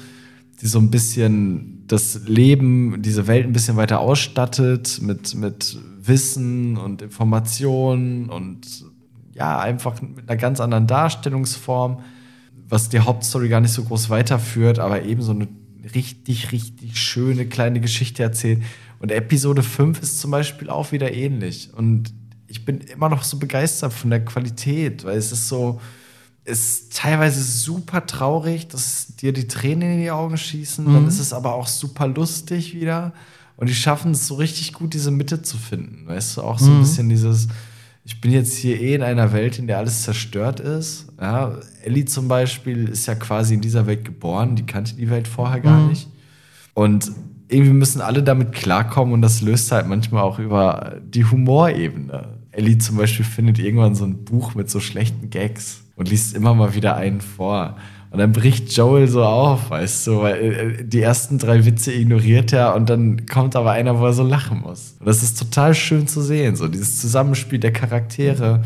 die so ein bisschen das Leben, diese Welt ein bisschen weiter ausstattet mit, mit Wissen und Informationen und ja, einfach mit einer ganz anderen Darstellungsform, was die Hauptstory gar nicht so groß weiterführt, aber eben so eine richtig, richtig schöne kleine Geschichte erzählt. Und Episode 5 ist zum Beispiel auch wieder ähnlich. Und ich bin immer noch so begeistert von der Qualität, weil es ist so, ist teilweise super traurig, dass dir die Tränen in die Augen schießen. Dann ist es aber auch super lustig wieder. Und die schaffen es so richtig gut, diese Mitte zu finden. Weißt du, auch so ein bisschen dieses, ich bin jetzt hier eh in einer Welt, in der alles zerstört ist. Ja, Ellie zum Beispiel ist ja quasi in dieser Welt geboren, die kannte die Welt vorher gar nicht. Und irgendwie müssen alle damit klarkommen und das löst halt manchmal auch über die Humorebene. Ellie zum Beispiel findet irgendwann so ein Buch mit so schlechten Gags und liest immer mal wieder einen vor. Und dann bricht Joel so auf, weißt du, weil äh, die ersten drei Witze ignoriert er und dann kommt aber einer, wo er so lachen muss. Und das ist total schön zu sehen, so dieses Zusammenspiel der Charaktere.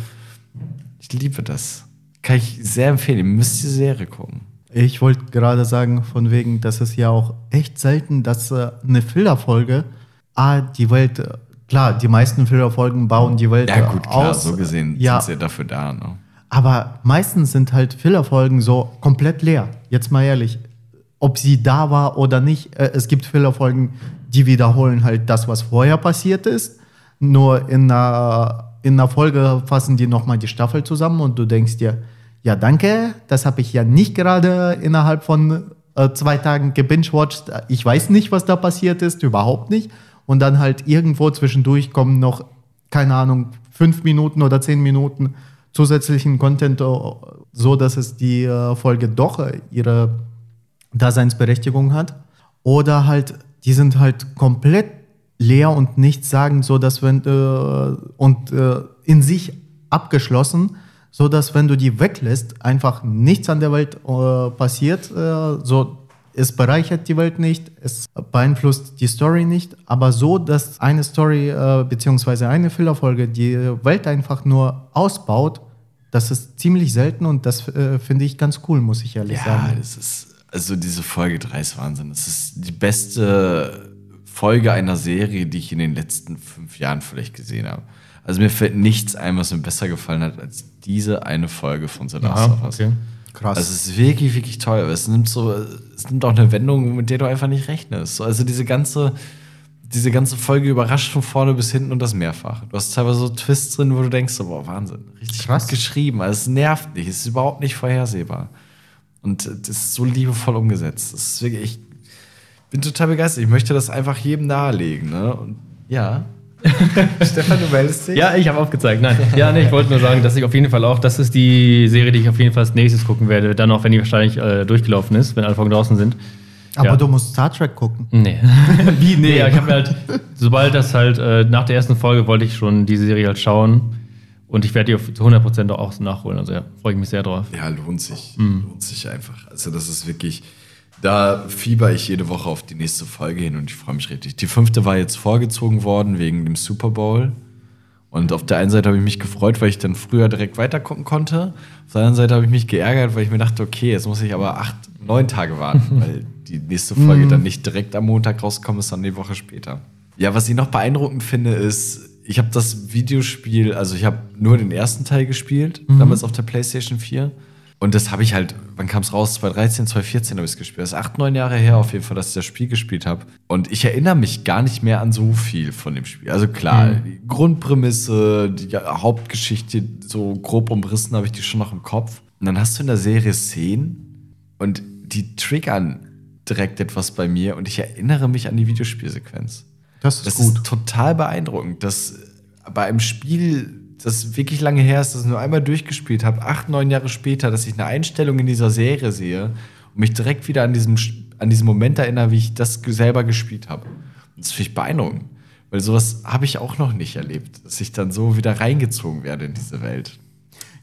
Ich liebe das. Kann ich sehr empfehlen. Ihr müsst die Serie gucken. Ich wollte gerade sagen, von wegen, das ist ja auch echt selten, dass äh, eine Filler-Folge A, die Welt äh, klar, die meisten Fillerfolgen bauen die Welt Ja, gut, klar, aus. so gesehen ja, sind sie ja dafür da. Ne? Aber meistens sind halt Fillerfolgen so komplett leer. Jetzt mal ehrlich, ob sie da war oder nicht. äh, Es gibt Fillerfolgen, die wiederholen halt das, was vorher passiert ist. Nur in einer, in einer Folge fassen die nochmal die Staffel zusammen und du denkst dir, ja, danke, das habe ich ja nicht gerade innerhalb von äh, zwei Tagen gebingewatcht. Ich weiß nicht, was da passiert ist, überhaupt nicht. Und dann halt irgendwo zwischendurch kommen noch, keine Ahnung, fünf Minuten oder zehn Minuten zusätzlichen Content, äh, so dass es die äh, Folge doch äh, ihre Daseinsberechtigung hat. Oder halt, die sind halt komplett leer und nichts sagen, so dass wenn äh, und äh, in sich abgeschlossen, so dass wenn du die weglässt, einfach nichts an der Welt äh, passiert. So es bereichert die Welt nicht, es beeinflusst die Story nicht, aber so, dass eine Story äh, beziehungsweise eine Fillerfolge die Welt einfach nur ausbaut, das ist ziemlich selten und das äh, finde ich ganz cool, muss ich ehrlich Ja, sagen. das ist, also diese Folge 3 ist Wahnsinn. Das ist die beste Folge einer Serie, die ich in den letzten fünf Jahren vielleicht gesehen habe. Also mir fällt nichts ein, was mir besser gefallen hat, als diese eine Folge von The Last of Us. okay. Krass. Also es ist wirklich, wirklich toll. Es nimmt so, es nimmt auch eine Wendung, mit der du einfach nicht rechnest. So, Also diese ganze, diese ganze Folge überrascht von vorne bis hinten und das mehrfach. Du hast teilweise so Twists drin, wo du denkst, so, boah, Wahnsinn. Richtig Krass. gut geschrieben. Also es nervt nicht, es ist überhaupt nicht vorhersehbar. Und das ist so liebevoll umgesetzt. Das ist wirklich, ich bin total begeistert. Ich möchte das einfach jedem nahelegen. Ne? Und ja. Stefan, du meldest dich? Ja, ich habe aufgezeigt. Nein. Ja, nee, ich wollte nur sagen, dass ich auf jeden Fall auch, das ist die Serie, die ich auf jeden Fall als nächstes gucken werde. Dann auch, wenn die wahrscheinlich äh, durchgelaufen ist, wenn alle Folgen draußen sind. aber ja. du musst Star Trek gucken. Nee. Wie? Nee, ja, ich habe halt, sobald das halt, äh, nach der ersten Folge wollte ich schon diese Serie halt schauen. Und ich werde die auf- zu 100% auch nachholen. Also ja, freue ich mich sehr drauf. Ja, lohnt sich. Lohnt sich einfach. Also, das ist wirklich. Da fieber ich jede Woche auf die nächste Folge hin und ich freue mich richtig. Die fünfte war jetzt vorgezogen worden wegen dem Super Bowl. Und auf der einen Seite habe ich mich gefreut, weil ich dann früher direkt weitergucken konnte. Auf der anderen Seite habe ich mich geärgert, weil ich mir dachte, okay, jetzt muss ich aber acht, neun Tage warten, weil die nächste Folge dann nicht direkt am Montag rauskommt, sondern die Woche später. Ja, was ich noch beeindruckend finde, ist, ich habe das Videospiel, also ich habe nur den ersten Teil gespielt, damals auf der PlayStation 4. Und das habe ich halt, wann kam es raus? 2013, 2014 habe ich es gespielt. Das ist acht, neun Jahre her auf jeden Fall, dass ich das Spiel gespielt habe. Und ich erinnere mich gar nicht mehr an so viel von dem Spiel. Also klar, die Grundprämisse, die Hauptgeschichte, so grob umrissen habe ich die schon noch im Kopf. Und dann hast du in der Serie Szenen und die triggern direkt etwas bei mir und ich erinnere mich an die Videospielsequenz. Das ist Das gut. ist total beeindruckend, dass bei einem Spiel, das wirklich lange her ist, das ich nur einmal durchgespielt habe, acht, neun Jahre später, dass ich eine Einstellung in dieser Serie sehe und mich direkt wieder an, diesem, an diesen Moment erinnere, wie ich das selber gespielt habe. Und das finde ich beeindruckend, weil sowas habe ich auch noch nicht erlebt, dass ich dann so wieder reingezogen werde in diese Welt.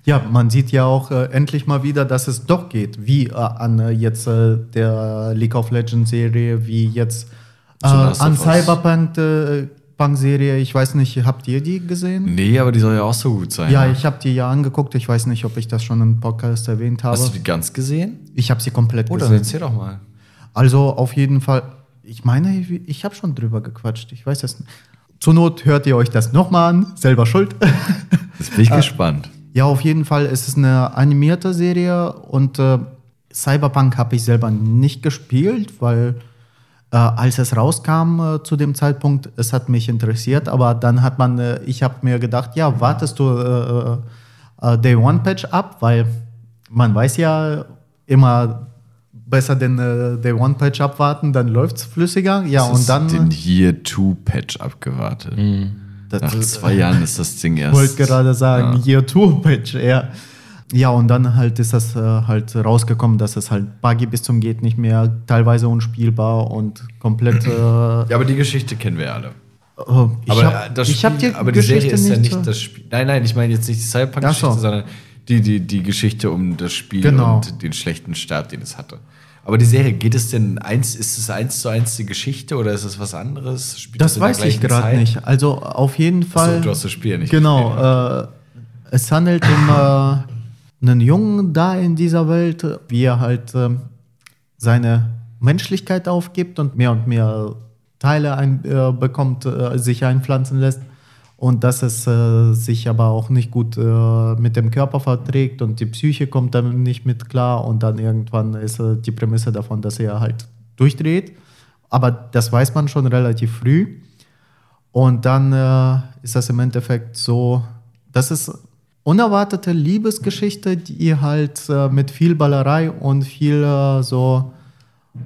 Ja, man sieht ja auch äh, endlich mal wieder, dass es doch geht, wie äh, an äh, jetzt äh, der League of Legends Serie, wie jetzt äh, an. Cyberpunk äh, Punk Serie. Ich weiß nicht, habt ihr die gesehen? Nee, aber die soll ja auch so gut sein. Ja, ne? ich habe die ja angeguckt. Ich weiß nicht, ob ich das schon im Podcast erwähnt habe. Hast du die ganz gesehen? Ich habe sie komplett dann gesehen. erzähl doch mal. Also auf jeden Fall, ich meine, ich habe schon drüber gequatscht. Ich weiß es nicht. Zur Not hört ihr euch das nochmal an, selber schuld. Jetzt bin ich gespannt. ja, auf jeden Fall ist es eine animierte Serie und äh, Cyberpunk habe ich selber nicht gespielt, weil äh, als es rauskam äh, zu dem Zeitpunkt, es hat mich interessiert, aber dann hat man, äh, ich habe mir gedacht, ja, wartest du äh, äh, Day One Patch ab, weil man weiß ja immer besser den äh, Day One Patch abwarten, dann läuft es flüssiger. Ja, Das und dann. den Year 2 Patch abgewartet. das Nach zwei Jahren ist das Ding erst. wollte gerade sagen, Ja. Year 2 Patch, ja. Ja, und dann halt ist das äh, halt rausgekommen, dass es halt buggy bis zum geht nicht mehr, teilweise unspielbar und komplett. Äh, Ja, aber die Geschichte kennen wir ja alle. äh, ich Aber, hab- äh, das hab Spiel, die aber die Geschichte Serie ist ja nicht so- das Spiel. Nein, nein, ich meine jetzt nicht die Cyberpunk-Geschichte, so. sondern die, die, die Geschichte um das Spiel Genau. und den schlechten Start, den es hatte. Aber die Serie, geht es denn eins, ist es eins zu eins die Geschichte oder ist es was anderes? Spielt Das weiß ich gerade nicht. Also auf jeden Fall. du hast das Spiel ja nicht Genau. gespielt. Äh, es handelt um äh, einen Jungen da in dieser Welt, wie er halt ähm, seine Menschlichkeit aufgibt und mehr und mehr Teile ein, äh, bekommt, äh, sich einpflanzen lässt und dass es äh, sich aber auch nicht gut äh, mit dem Körper verträgt und die Psyche kommt dann nicht mit klar und dann irgendwann ist äh, die Prämisse davon, dass er halt durchdreht. Aber das weiß man schon relativ früh. Und dann äh, ist das im Endeffekt so, das ist unerwartete Liebesgeschichte, die halt äh, mit viel Ballerei und viel äh, so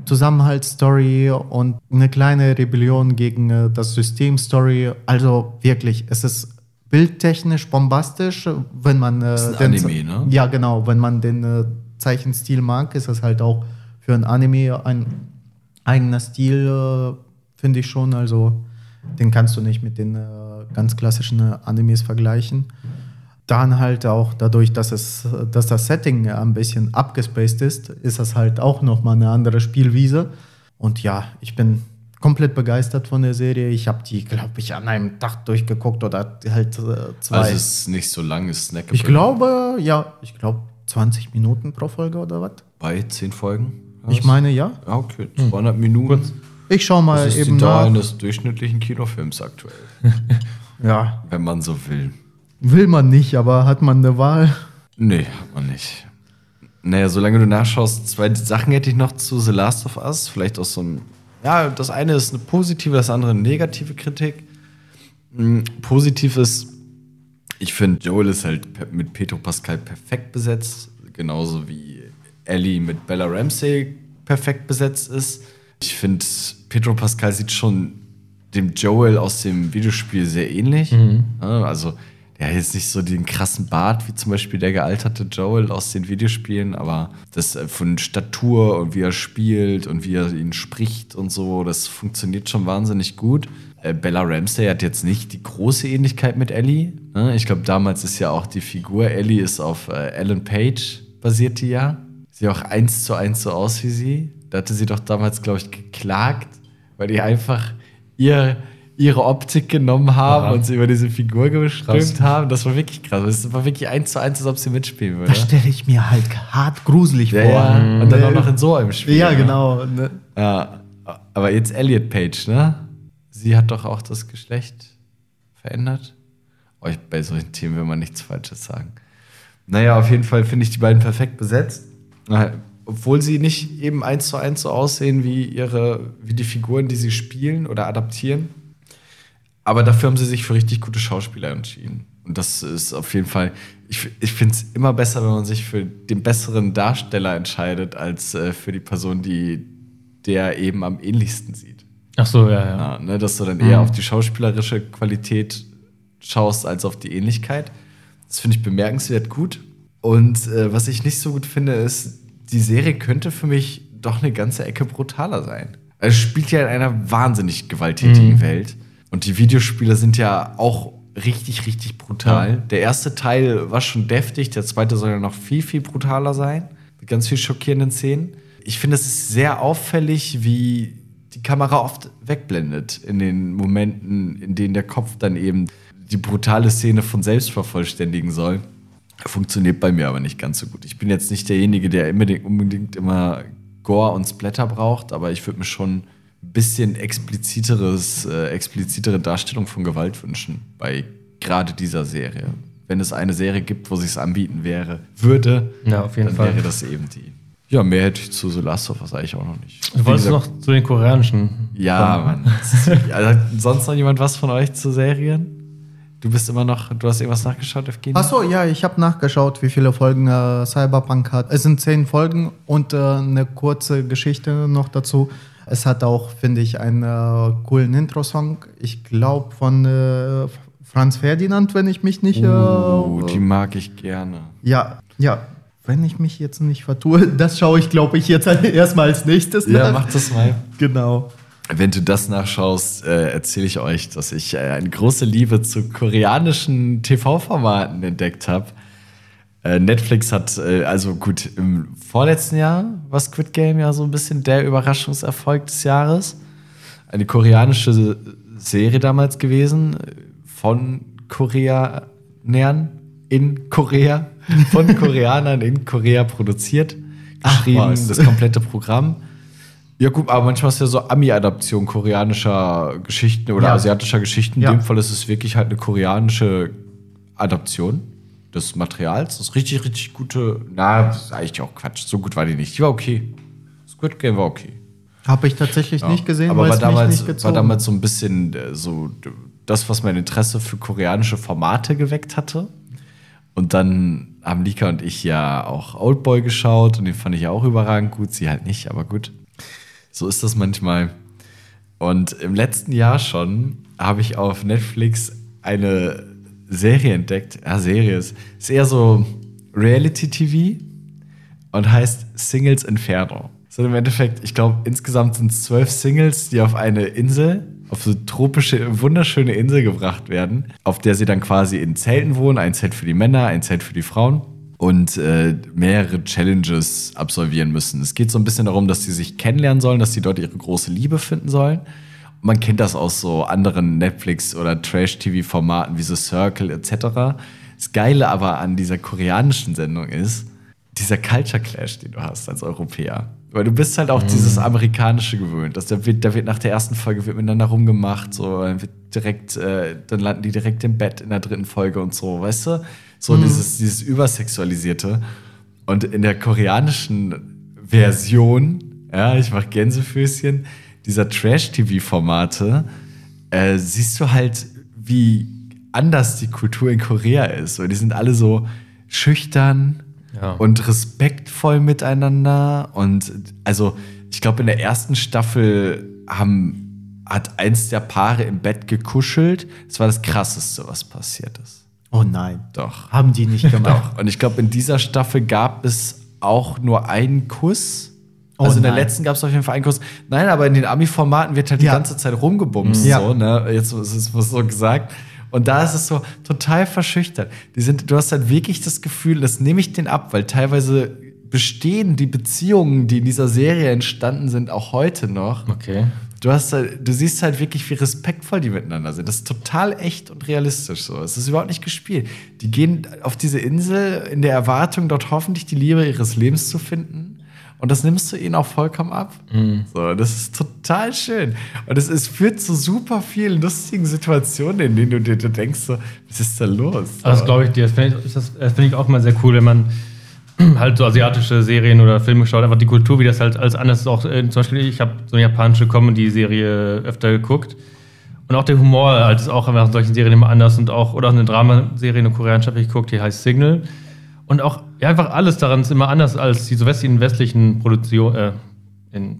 Zusammenhaltsstory und eine kleine Rebellion gegen äh, das System-Story. Also wirklich, es ist bildtechnisch bombastisch, wenn man äh, ist ein den, Anime, ne? ja genau, wenn man den äh, Zeichenstil mag, ist es halt auch für ein Anime ein eigener Stil, äh, finde ich schon. Also den kannst du nicht mit den äh, ganz klassischen Animes vergleichen. Dann halt auch dadurch, dass, es, dass das Setting ein bisschen abgespaced ist, ist das halt auch nochmal eine andere Spielwiese. Und ja, ich bin komplett begeistert von der Serie. Ich habe die, glaube ich, an einem Tag durchgeguckt oder halt äh, zwei. Also es ist nicht so lang, ist snackable. ich glaube, ja, ich glaube 20 Minuten pro Folge oder was? Bei zehn Folgen? Ich meine ja. Ja, okay. 200 Minuten. Ich schaue mal Das ist eben die Dauer nach. eines durchschnittlichen Kinofilms aktuell. Ja, wenn man so will. Will man nicht, aber hat man eine Wahl? Nee, hat man nicht. Naja, solange du nachschaust, zwei Sachen hätte ich noch zu The Last of Us. Vielleicht auch so ein. Ja, das eine ist eine positive, das andere eine negative Kritik. Mm, Positiv ist, ich finde, Joel ist halt mit Pedro Pascal perfekt besetzt. Genauso wie Ellie mit Bella Ramsey perfekt besetzt ist. Ich finde, Pedro Pascal sieht schon dem Joel aus dem Videospiel sehr ähnlich. Ja, Also, hat jetzt nicht so den krassen Bart wie zum Beispiel der gealterte Joel aus den Videospielen, aber das äh, von Statur und wie er spielt und wie er ihn spricht und so, das funktioniert schon wahnsinnig gut. Äh, Bella Ramsey hat jetzt nicht die große Ähnlichkeit mit Ellie. ne? Ich glaube, damals ist ja auch die Figur Ellie ist auf äh, Ellen Page basiert die ja. Sieht auch eins zu eins so aus wie sie. Da hatte sie doch damals, glaube ich, geklagt, weil die einfach ihr, ihre Optik genommen haben Ja. und sie über diese Figur geströmt Krass. haben. Das war wirklich krass. Das war wirklich eins zu eins, als ob sie mitspielen würde. Das stelle ich mir halt hart gruselig Ja, vor. ja. Und dann auch noch in so einem Spiel. Ja, ne? genau. Ne? Ja, aber jetzt Elliot Page, ne? Sie hat doch auch das Geschlecht verändert. Oh, ich, bei solchen Themen will man nichts Falsches sagen. Naja, auf jeden Fall finde ich die beiden perfekt besetzt. Obwohl sie nicht eben eins zu eins so aussehen wie ihre, wie die Figuren, die sie spielen oder adaptieren. Aber dafür haben sie sich für richtig gute Schauspieler entschieden. Und das ist auf jeden Fall, ich, ich finde es immer besser, wenn man sich für den besseren Darsteller entscheidet, als äh, für die Person, die der eben am ähnlichsten sieht. Ach so, ja, ja. Ja, ne, dass du dann eher auf die schauspielerische Qualität schaust als auf die Ähnlichkeit. Das finde ich bemerkenswert gut. Und äh, was ich nicht so gut finde, ist, die Serie könnte für mich doch eine ganze Ecke brutaler sein. Es spielt ja in einer wahnsinnig gewalttätigen Welt. Und die Videospiele sind ja auch richtig, richtig brutal. Der erste Teil war schon deftig, der zweite soll ja noch viel, viel brutaler sein. Mit ganz viel schockierenden Szenen. Ich finde, es ist sehr auffällig, wie die Kamera oft wegblendet in den Momenten, in denen der Kopf dann eben die brutale Szene von selbst vervollständigen soll. Funktioniert bei mir aber nicht ganz so gut. Ich bin jetzt nicht derjenige, der unbedingt, unbedingt immer Gore und Splatter braucht, aber ich würde mir schon bisschen expliziteres, äh, explizitere Darstellung von Gewalt wünschen bei gerade dieser Serie. Wenn es eine Serie gibt, wo sich es anbieten wäre, würde, Ja, auf jeden dann Fall. wäre das eben die. Ja, mehr hätte ich zu The Last of Us eigentlich auch noch nicht. Du wolltest noch zu den koreanischen. ja, kommen. Mann. Also, hat sonst noch jemand was von euch zu Serien? Du bist immer noch, du hast irgendwas nachgeschaut, Evgeny? Achso, ja, ich habe nachgeschaut, wie viele Folgen äh, Cyberpunk hat. Es sind zehn Folgen und äh, eine kurze Geschichte noch dazu. Es hat auch, finde ich, einen äh, coolen Intro-Song. Ich glaube von äh, Franz Ferdinand, wenn ich mich nicht. Oh, die mag ich gerne. ja, ja. Wenn ich mich jetzt nicht vertue, das schaue ich, glaube ich, jetzt erstmal als nächstes Ja, nach. mach das mal. Genau. Wenn du das nachschaust, äh, erzähle ich euch, dass ich äh, eine große Liebe zu koreanischen TV-Formaten entdeckt habe. Äh, Netflix hat, äh, also gut, im vorletzten Jahr war Squid Game ja so ein bisschen der Überraschungserfolg des Jahres. Eine koreanische Serie damals gewesen, äh, von Koreanern in Korea, von Koreanern in Korea produziert, geschrieben, das komplette Programm. Ja, gut, aber manchmal ist ja so Ami-Adaption koreanischer Geschichten oder Ja. asiatischer Geschichten. In Ja. dem Fall ist es wirklich halt eine koreanische Adaption des Materials. Das ist richtig, richtig gute. Na, das ist eigentlich auch Quatsch. So gut war die nicht. Die war okay. Squid Game war okay. Habe ich tatsächlich nicht gesehen, aber war damals, war damals so ein bisschen äh, so das, was mein Interesse für koreanische Formate geweckt hatte. Und dann haben Lika und ich ja auch Oldboy geschaut und den fand ich ja auch überragend gut. Sie halt nicht, aber gut. So ist das manchmal. Und im letzten Jahr schon habe ich auf Netflix eine Serie entdeckt. Ja, Serie ist, ist eher so Reality-TV und heißt Singles Inferno. So im Endeffekt, ich glaube, insgesamt sind es zwölf Singles, die auf eine Insel, auf so tropische, wunderschöne Insel gebracht werden, auf der sie dann quasi in Zelten wohnen. Ein Zelt für die Männer, ein Zelt für die Frauen und äh, mehrere Challenges absolvieren müssen. Es geht so ein bisschen darum, dass sie sich kennenlernen sollen, dass sie dort ihre große Liebe finden sollen. Man kennt das aus so anderen Netflix- oder Trash-TV-Formaten wie The Circle etc. Das Geile aber an dieser koreanischen Sendung ist, dieser Culture Clash, den du hast als Europäer. Weil du bist halt auch dieses Amerikanische gewöhnt. Das, da, wird, da wird nach der ersten Folge wird miteinander rumgemacht, so, dann wird direkt, äh, dann landen die direkt im Bett in der dritten Folge und so, weißt du? So dieses, dieses Übersexualisierte. Und in der koreanischen Version, ja, ich mach Gänsefüßchen, dieser Trash-TV-Formate, äh, siehst du halt, wie anders die Kultur in Korea ist. Weil die sind alle so schüchtern Ja. und respektvoll miteinander. Und also, ich glaube, in der ersten Staffel haben, hat eins der Paare im Bett gekuschelt. Das war das Krasseste, was passiert ist. Oh nein. Doch. Haben die nicht gemacht. Und ich glaube, in dieser Staffel gab es auch nur einen Kuss. Oh Also in der nein. letzten gab es auf jeden Fall einen Kuss. Nein, aber in den Ami-Formaten wird halt Ja. die ganze Zeit rumgebumst. Ja. So, ne? Jetzt ist es so gesagt. Und da ist es so total verschüchtert. Die sind, du hast halt wirklich das Gefühl, das nehme ich den ab, weil teilweise bestehen die Beziehungen, die in dieser Serie entstanden sind, auch heute noch. Okay. Du, hast halt, du siehst halt wirklich, wie respektvoll die miteinander sind. Das ist total echt und realistisch so. Es ist überhaupt nicht gespielt. Die gehen auf diese Insel in der Erwartung, dort hoffentlich die Liebe ihres Lebens zu finden. Und das nimmst du ihnen auch vollkommen ab. So, das ist total schön. Und es, führt zu super vielen lustigen Situationen, in denen du dir du denkst, so, was ist da los? Also das glaube ich dir. Das finde ich, das, das find ich auch mal sehr cool, wenn man halt so asiatische Serien oder Filme schaut, einfach die Kultur, wie das halt alles anders ist. Auch äh, zum Beispiel, ich habe so eine japanische Comedy-Serie öfter geguckt. Und auch der Humor halt ist auch in solchen Serien immer anders und auch, oder auch eine Dramaserie, eine koreanische habe ich geguckt, die heißt Signal. Und auch, ja, einfach alles daran ist immer anders als die so west- in westlichen Produktionen, äh, in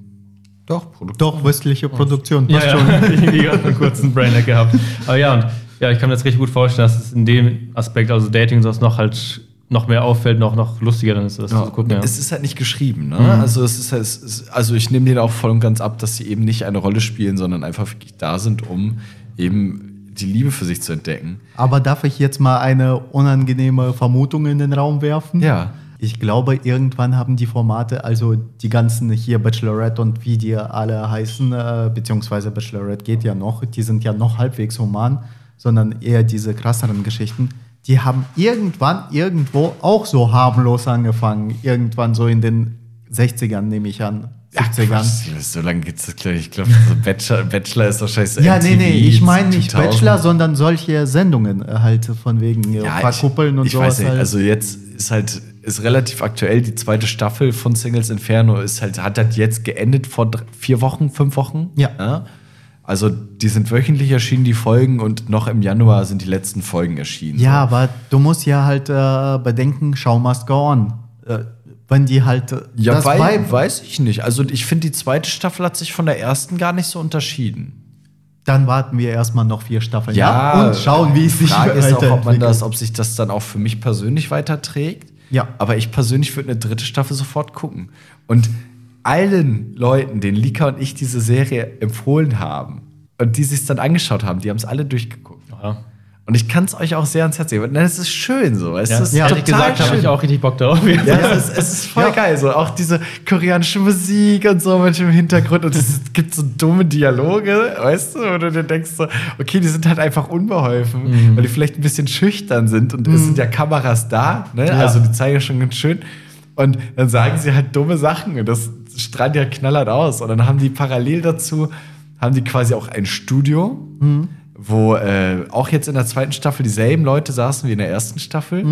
Doch, Produkt. Doch, westliche Produktion. ja, ja. schon. irgendwie gerade einen kurzen Brainer gehabt. Aber ja, und ja, ich kann mir das richtig gut vorstellen, dass es in dem Aspekt, also Dating und sowas, noch halt noch mehr auffällt, noch, noch lustiger dann ist, das Ja, zu gucken. Ja. Es ist halt nicht geschrieben, ne? Also es ist, halt- es ist also ich nehme denen auch voll und ganz ab, dass sie eben nicht eine Rolle spielen, sondern einfach wirklich da sind, um eben die Liebe für sich zu entdecken. Aber darf ich jetzt mal eine unangenehme Vermutung in den Raum werfen? Ja. Ich glaube, irgendwann haben die Formate, also die ganzen hier Bachelorette und wie die alle heißen, äh, beziehungsweise Bachelorette geht ja noch, die sind ja noch halbwegs human, sondern eher diese krasseren Geschichten. Die haben irgendwann irgendwo auch so harmlos angefangen. Irgendwann so in den 60ern, nehme ich an. 70ern. Quatsch, so lange gibt es, glaube ich. Ich glaube, so Bachelor, Bachelor ist wahrscheinlich so Ja, nee, nee, ich meine nicht 2000. Bachelor, sondern solche Sendungen halt von wegen äh, Ja, Verkuppeln ich, und ich sowas. weiß nicht, halt. also jetzt ist halt ist relativ aktuell die zweite Staffel von Singles Inferno ist halt hat halt jetzt geendet vor dr- vier Wochen, fünf Wochen. Ja. Also die sind wöchentlich erschienen die Folgen und noch im Januar sind die letzten Folgen erschienen. Ja, aber du musst ja halt äh, bedenken, Show must go on. Äh, wenn die halt Ja, das weil, bei, weiß ich nicht. Also ich finde, die zweite Staffel hat sich von der ersten gar nicht so unterschieden. dann warten wir erstmal noch vier Staffeln Ja, und schauen, wie es die sich Frage ist auch, ob man das, ob sich das dann auch für mich persönlich weiterträgt. Ja. Aber ich persönlich würde eine dritte Staffel sofort gucken. Und allen Leuten, denen Lika und ich diese Serie empfohlen haben und die sich dann angeschaut haben, die haben es alle durchgeguckt. Ja. Und ich kann es euch auch sehr ans Herz legen. Das ist schön so. Es Ja, ist ja, ehrlich gesagt habe ich auch richtig Bock darauf. Ja, es ist, es ist voll Ja. geil. So. Auch diese koreanische Musik und so mit im Hintergrund. Und es gibt so dumme Dialoge, weißt du, wo du dir denkst, so, okay, die sind halt einfach unbeholfen, weil die vielleicht ein bisschen schüchtern sind. Und es sind ja Kameras da, ne? Ja. also die zeigen ja schon ganz schön. Und dann sagen sie halt dumme Sachen. Und das strahlen ja knallert aus. Und dann haben die parallel dazu, haben die quasi auch ein Studio, wo äh, auch jetzt in der zweiten Staffel dieselben Leute saßen wie in der ersten Staffel.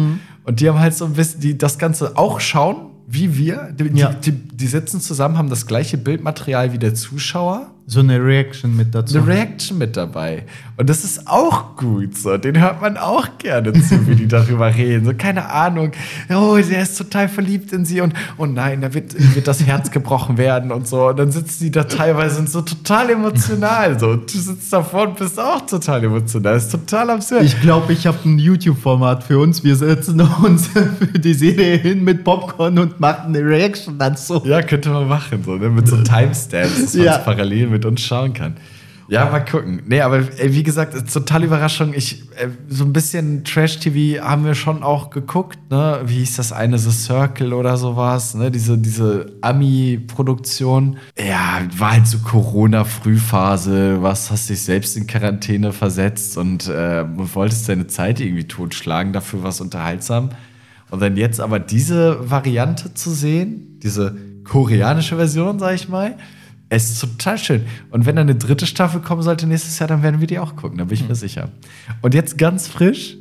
Und die haben halt so ein bisschen, die das Ganze auch schauen, wie wir. Die, Ja. die, die, die sitzen zusammen, haben das gleiche Bildmaterial wie der Zuschauer. So eine Reaction mit dazu. Eine Reaction mit dabei. Und das ist auch gut so. Den hört man auch gerne zu, wie die darüber reden. So, keine Ahnung. Oh, der ist total verliebt in sie und, oh nein, da wird, wird das Herz gebrochen werden und so. Und dann sitzen die da teilweise und so total emotional. So. Und du sitzt davor und bist auch total emotional. Das ist total absurd. Ich glaube, ich habe ein YouTube-Format für uns. Wir setzen uns für die Serie hin mit Popcorn und machen eine Reaction dazu. Ja, könnte man machen, so, ne? mit so Timestamps, Ja. parallel mit uns schauen kann. Ja, mal gucken. Nee, aber ey, wie gesagt, ist total Überraschung. Ich, äh, so ein bisschen Trash-TV haben wir schon auch geguckt, ne? Wie hieß das eine, The Circle oder sowas, ne? Diese, diese Ami-Produktion. Ja, war halt so Corona-Frühphase, was hast dich selbst in Quarantäne versetzt und äh, wolltest deine Zeit irgendwie totschlagen, dafür was unterhaltsam. Und dann jetzt aber diese Variante zu sehen, diese koreanische Version, sag ich mal, es ist total schön. Und wenn dann eine dritte Staffel kommen sollte nächstes Jahr, dann werden wir die auch gucken, da bin ich mir sicher. Und jetzt ganz frisch,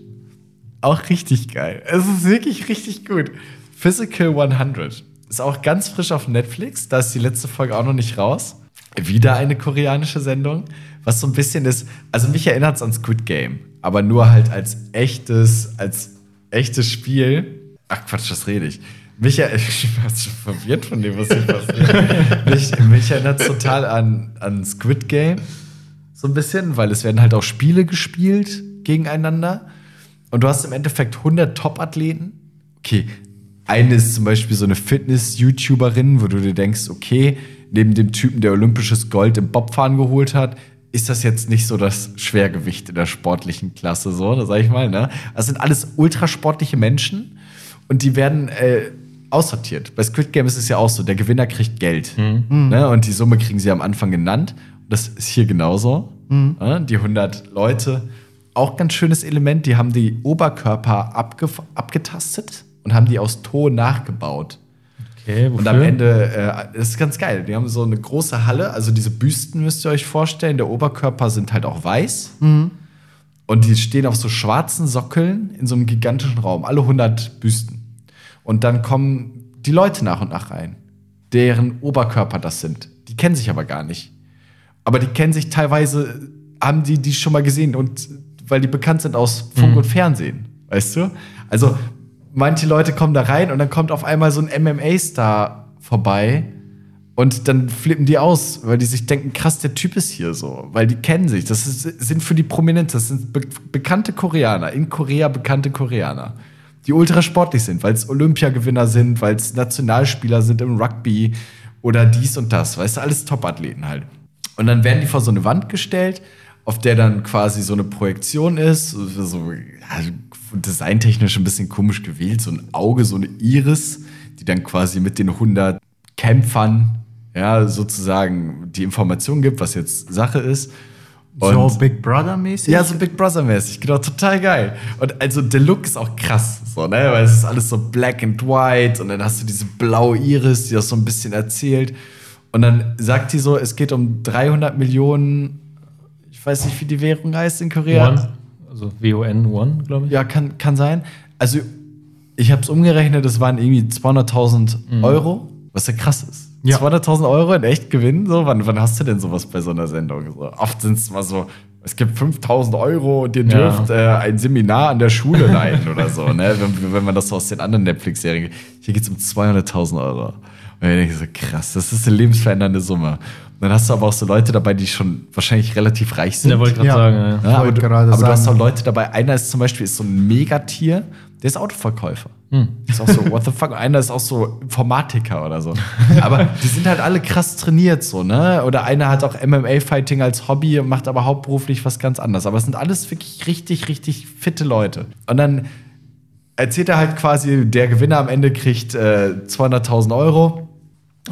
auch richtig geil. Es ist wirklich richtig gut. Physical 100 ist auch ganz frisch auf Netflix. Da ist die letzte Folge auch noch nicht raus. Wieder eine koreanische Sendung, was so ein bisschen ist. Also mich erinnert es an Squid Game, aber nur halt als echtes, als echtes Spiel. Ach Quatsch, was rede ich? Mich, er- ich war schon verwirrt von dem, was hier passiert. mich, mich erinnert es total an, an Squid Game. So ein bisschen, weil es werden halt auch Spiele gespielt gegeneinander. Und du hast im Endeffekt 100 Top-Athleten. Okay, eine ist zum Beispiel so eine Fitness-YouTuberin, wo du dir denkst, okay, neben dem Typen, der olympisches Gold im Bobfahren geholt hat, ist das jetzt nicht so das Schwergewicht in der sportlichen Klasse, so, sag ich mal, ne? Das sind alles ultrasportliche Menschen und die werden äh, aussortiert. Bei Squid Game ist es ja auch so, der Gewinner kriegt Geld. Ne? Und die Summe kriegen sie am Anfang genannt. Das ist hier genauso. Ne? Die 100 Leute. Auch ganz schönes Element, die haben die Oberkörper abge abgetastet und haben die aus Ton nachgebaut. Okay, Und am Ende, äh, das ist ganz geil. Die haben so eine große Halle, also diese Büsten müsst ihr euch vorstellen. Der Oberkörper sind halt auch weiß. Und die stehen auf so schwarzen Sockeln in so einem gigantischen Raum, alle 100 Büsten. Und dann kommen die Leute nach und nach rein, deren Oberkörper das sind. Die kennen sich aber gar nicht. Aber die kennen sich teilweise, haben die die schon mal gesehen und weil die bekannt sind aus Funk und Fernsehen, weißt du? Also manche Leute kommen da rein und dann kommt auf einmal so ein MMA-Star vorbei und dann flippen die aus, weil die sich denken, krass, der Typ ist hier so, weil die kennen sich. Das ist, sind für die Prominente, das sind be bekannte Koreaner, in Korea bekannte Koreaner, die ultra sportlich sind, weil es Olympiagewinner sind, weil es Nationalspieler sind im Rugby oder dies und das, weißt du, alles Topathleten halt. Und dann werden die vor so eine Wand gestellt, auf der dann quasi so eine Projektion ist, so ja, designtechnisch ein bisschen komisch gewählt, so ein Auge, so eine Iris, die dann quasi mit den 100 Kämpfern ja, sozusagen die Information gibt, was jetzt Sache ist. So Und- Big Brother-mäßig? ja, so Big Brother-mäßig, genau, total geil. Und also der Look ist auch krass, so, ne? Weil es ist alles so black and white und dann hast du diese blaue Iris, die das so ein bisschen erzählt. Und dann sagt die so, es geht um 300 Millionen, ich weiß nicht, wie die Währung heißt in Korea. One, also W-O-N, One, glaube ich. Ja, kann, kann sein. Also, ich habe es umgerechnet, das waren irgendwie 200.000 Euro, was ja krass ist. Ja. 200.000 Euro in echt Gewinn? So, wann, wann hast du denn sowas bei so einer Sendung? So, oft sind es mal so, es gibt 5.000 Euro und ihr Ja. dürft äh, ein Seminar an der Schule leiten oder so, ne? wenn, wenn man das so aus den anderen Netflix-Serien Hier geht es um 200.000 Euro. Und ich denke so, krass, das ist eine lebensverändernde Summe. Und dann hast du aber auch so Leute dabei, die schon wahrscheinlich relativ reich sind. Da wollte ich gerade Ja. sagen, ja. Ja, aber du, aber du hast auch. Leute dabei. Einer ist zum Beispiel ist so ein Megatier, der ist Autoverkäufer. Hm. Ist auch so, what the fuck? Einer ist auch so Informatiker oder so. Aber die sind halt alle krass trainiert, so, ne? Oder einer hat auch MMA-Fighting als Hobby und macht aber hauptberuflich was ganz anderes. Aber es sind alles wirklich richtig, richtig fitte Leute. Und dann erzählt er halt quasi, der Gewinner am Ende kriegt äh, 200.000 Euro.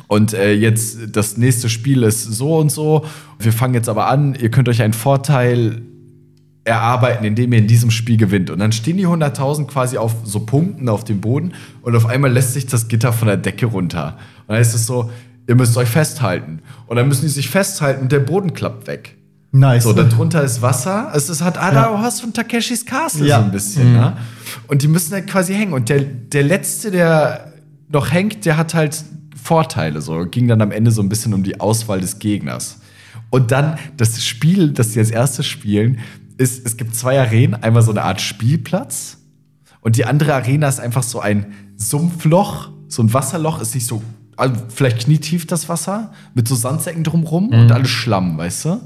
Und äh, jetzt das nächste Spiel ist so und so. Wir fangen jetzt aber an. Ihr könnt euch einen Vorteil erarbeiten, indem ihr in diesem Spiel gewinnt. Und dann stehen die 100.000 quasi auf so Punkten auf dem Boden und auf einmal lässt sich das Gitter von der Decke runter. Und dann ist es so, ihr müsst euch festhalten. Und dann müssen die sich festhalten und der Boden klappt weg. Nice. So, darunter ist Wasser. Es ist halt, ah, da Ja. von Takeshis Castle Ja. so ein bisschen, ne? Und die müssen halt quasi hängen. Und der, der Letzte, der noch hängt, der hat halt Vorteile. So, ging dann am Ende so ein bisschen um die Auswahl des Gegners. Und dann das Spiel, das sie als erstes spielen, ist, es gibt zwei Arenen. Einmal so eine Art Spielplatz. Und die andere Arena ist einfach so ein Sumpfloch, so ein Wasserloch, ist nicht so, also vielleicht knietief das Wasser, mit so Sandsäcken drumrum und alles Schlamm, weißt du?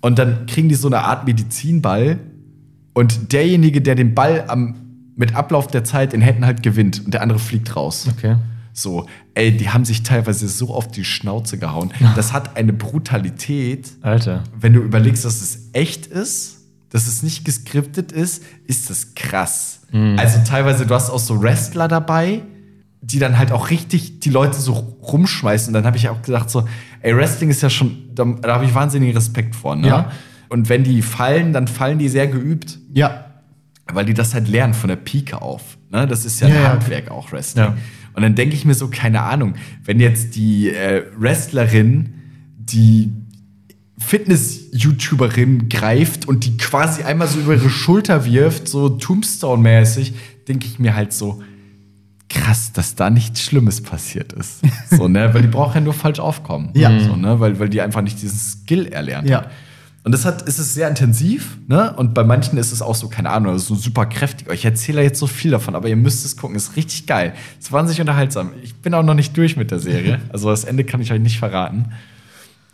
Und dann kriegen die so eine Art Medizinball und derjenige, der den Ball am, mit Ablauf der Zeit in Händen halt gewinnt und der andere fliegt raus. Okay. So, ey, die haben sich teilweise so auf die Schnauze gehauen. Das hat eine Brutalität Alter. wenn du überlegst, dass es echt ist, dass es nicht geskriptet ist, ist das krass. Also teilweise, du hast auch so Wrestler dabei, die dann halt auch richtig die Leute so rumschmeißen. Und dann habe ich auch gesagt so, ey, Wrestling ist ja schon, da, da habe ich wahnsinnigen Respekt vor. Ne? Ja. Und wenn die fallen, dann fallen die sehr geübt, ja. weil die das halt lernen von der Pike auf. Ne? Das ist ja ein Ja, ja. Handwerk auch, Wrestling. Ja. Und dann denke ich mir so, keine Ahnung, wenn jetzt die äh, Wrestlerin, die Fitness-YouTuberin greift und die quasi einmal so über ihre Schulter wirft, so Tombstone-mäßig, denke ich mir halt so, krass, dass da nichts Schlimmes passiert ist. So, ne? Weil die braucht ja nur falsch aufkommen. Ja. So, ne? weil, weil die einfach nicht diesen Skill erlernt Ja. hat. Und das hat, ist es sehr intensiv, ne? Und bei manchen ist es auch so, keine Ahnung, so super kräftig. Ich erzähle jetzt so viel davon, aber ihr müsst es gucken, ist richtig geil. Es ist wahnsinnig unterhaltsam. Ich bin auch noch nicht durch mit der Serie. Also das Ende kann ich euch nicht verraten.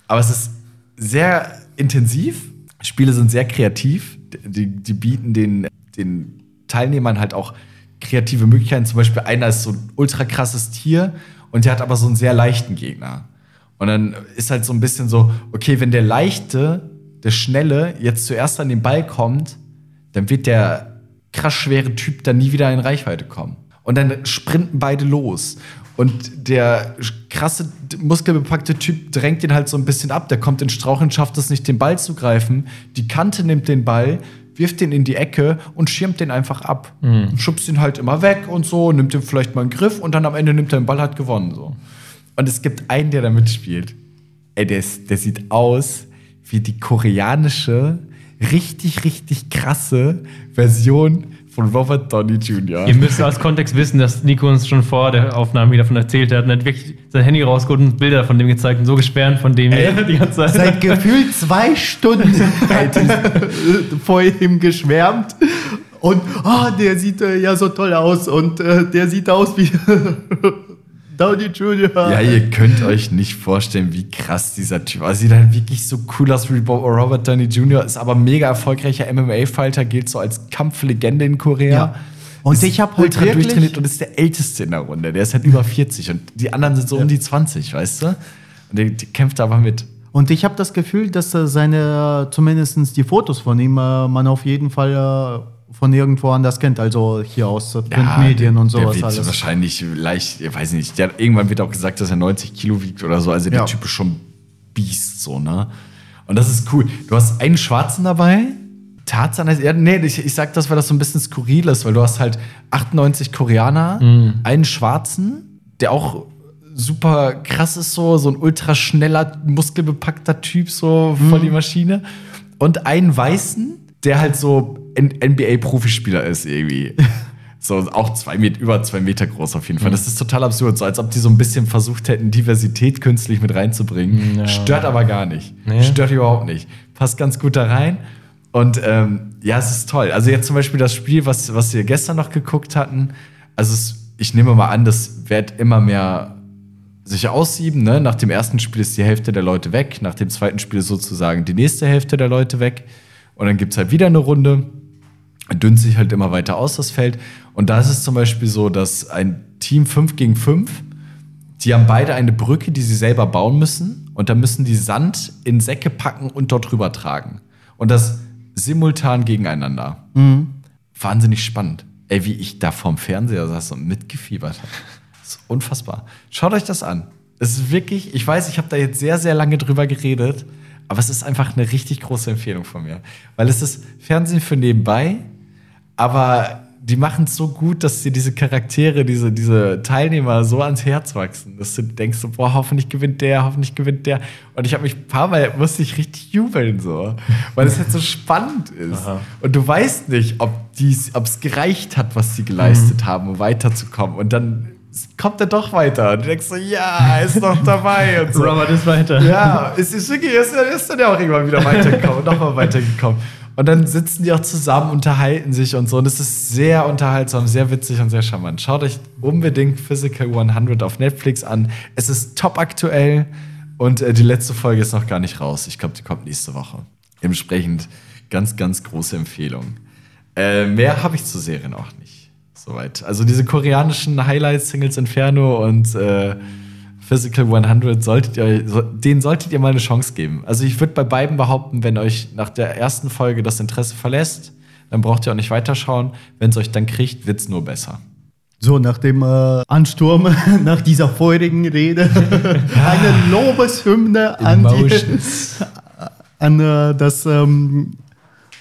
Aber es ist sehr intensiv. Spiele sind sehr kreativ. Die, die bieten den, den Teilnehmern halt auch kreative Möglichkeiten. Zum Beispiel einer ist so ein ultra krasses Tier und der hat aber so einen sehr leichten Gegner. Und dann ist halt so ein bisschen so, okay, wenn der leichte, der schnelle jetzt zuerst an den Ball kommt, dann wird der krass schwere Typ dann nie wieder in Reichweite kommen. Und dann sprinten beide los. Und der krasse, muskelbepackte Typ drängt ihn halt so ein bisschen ab. Der kommt in Strauch und schafft es nicht, den Ball zu greifen. Die Kante nimmt den Ball, wirft den in die Ecke und schirmt den einfach ab. Und schubst ihn halt immer weg und so, nimmt ihm vielleicht mal einen Griff und dann am Ende nimmt er den Ball, hat gewonnen. So. Und es gibt einen, der da mitspielt. Ey, der, ist, der sieht aus wie die koreanische, richtig, richtig krasse Version von Robert Downey Jr. Ihr müsst als Kontext wissen, dass Nico uns schon vor der Aufnahme wieder davon erzählt hat und hat wirklich sein Handy rausgeholt und Bilder von dem gezeigt und so gesperrt von dem Ey, die ganze Zeit. Seit gefühlt zwei Stunden vor ihm geschwärmt. Und ah, der sieht äh, ja so toll aus und äh, der sieht aus wie Downey Jr. Ja, ihr könnt euch nicht vorstellen, wie krass dieser Typ aussieht. Sieht halt wirklich so cool aus wie Robert Downey Jr., ist aber mega erfolgreicher MMA-Fighter, gilt so als Kampflegende in Korea. Ja. Und ich hab halt ultra durchtrainiert und ist der Älteste in der Runde. Der ist halt über 40 und die anderen sind so um die 20, weißt du? Und der, der kämpft aber mit. Und ich habe das Gefühl, dass seine, zumindest die Fotos von ihm, äh, man auf jeden Fall äh, von irgendwo anders kennt. Also hier aus äh, Printmedien und der sowas wird alles. wahrscheinlich leicht, ich weiß nicht, der, irgendwann wird auch gesagt, dass er 90 Kilo wiegt oder so. Also der Ja. Typ ist schon Biest, so, ne? Und das ist cool. Du hast einen Schwarzen dabei. Tarzan heißt, ja, nee, ich, ich sag das, weil das so ein bisschen skurril ist, weil du hast halt 98 Koreaner, einen Schwarzen, der auch super krass ist, so, so ein ultra schneller, muskelbepackter Typ, so voll die Maschine. Und einen Weißen, der halt so NBA-Profispieler ist, irgendwie. So, auch zwei Meter, über zwei Meter groß auf jeden Fall. Das ist total absurd. So als ob die so ein bisschen versucht hätten, Diversität künstlich mit reinzubringen. Ja. Stört aber gar nicht. Nee. Stört überhaupt nicht. Passt ganz gut da rein. Und ähm, ja, es ist toll. Also jetzt zum Beispiel das Spiel, was, was wir gestern noch geguckt hatten. Also es, ich nehme mal an, das wird immer mehr sich aussieben. Ne? Nach dem ersten Spiel ist die Hälfte der Leute weg. Nach dem zweiten Spiel ist sozusagen die nächste Hälfte der Leute weg. Und dann gibt es halt wieder eine Runde dünnt sich halt immer weiter aus, das Feld. Und da ist es zum Beispiel so, dass ein Team 5 gegen 5, die haben beide eine Brücke, die sie selber bauen müssen. Und da müssen die Sand in Säcke packen und dort rüber tragen. Und das simultan gegeneinander. Wahnsinnig spannend. Ey, wie ich da vorm Fernseher saß und mitgefiebert habe. Das ist unfassbar. Schaut euch das an. Es ist wirklich, ich weiß, ich habe da jetzt sehr, sehr lange drüber geredet, aber es ist einfach eine richtig große Empfehlung von mir. Weil es ist Fernsehen für nebenbei, aber die machen es so gut, dass dir diese Charaktere, diese, diese Teilnehmer so ans Herz wachsen, dass du denkst, so, boah, hoffentlich gewinnt der, hoffentlich gewinnt der. Und ich habe mich ein paar Mal, musste ich richtig jubeln, so, weil es halt so spannend ist. Aha. Und du weißt nicht, ob es gereicht hat, was sie geleistet Mhm. haben, um weiterzukommen. Und dann kommt er doch weiter. Und du denkst so, ja, er ist doch dabei. Und so. Robert ist weiter. Ja, es ist wirklich, ist, ist dann ja auch irgendwann wieder weitergekommen, nochmal weitergekommen. Und dann sitzen die auch zusammen, unterhalten sich und so. Und es ist sehr unterhaltsam, sehr witzig und sehr charmant. Schaut euch unbedingt Physical 100 auf Netflix an. Es ist top aktuell und äh, die letzte Folge ist noch gar nicht raus. Ich glaube, die kommt nächste Woche. Entsprechend ganz, ganz große Empfehlung. Äh, mehr habe ich zur Serie noch nicht. Soweit. Also diese koreanischen Highlights, Singles Inferno und äh, Physical 100, solltet ihr, denen solltet ihr mal eine Chance geben. Also ich würde bei beiden behaupten, wenn euch nach der ersten Folge das Interesse verlässt, dann braucht ihr auch nicht weiterschauen. Wenn es euch dann kriegt, wird es nur besser. So, nach dem äh, Ansturm, nach dieser feurigen Rede, eine Lobeshymne an, die, an äh, das ähm,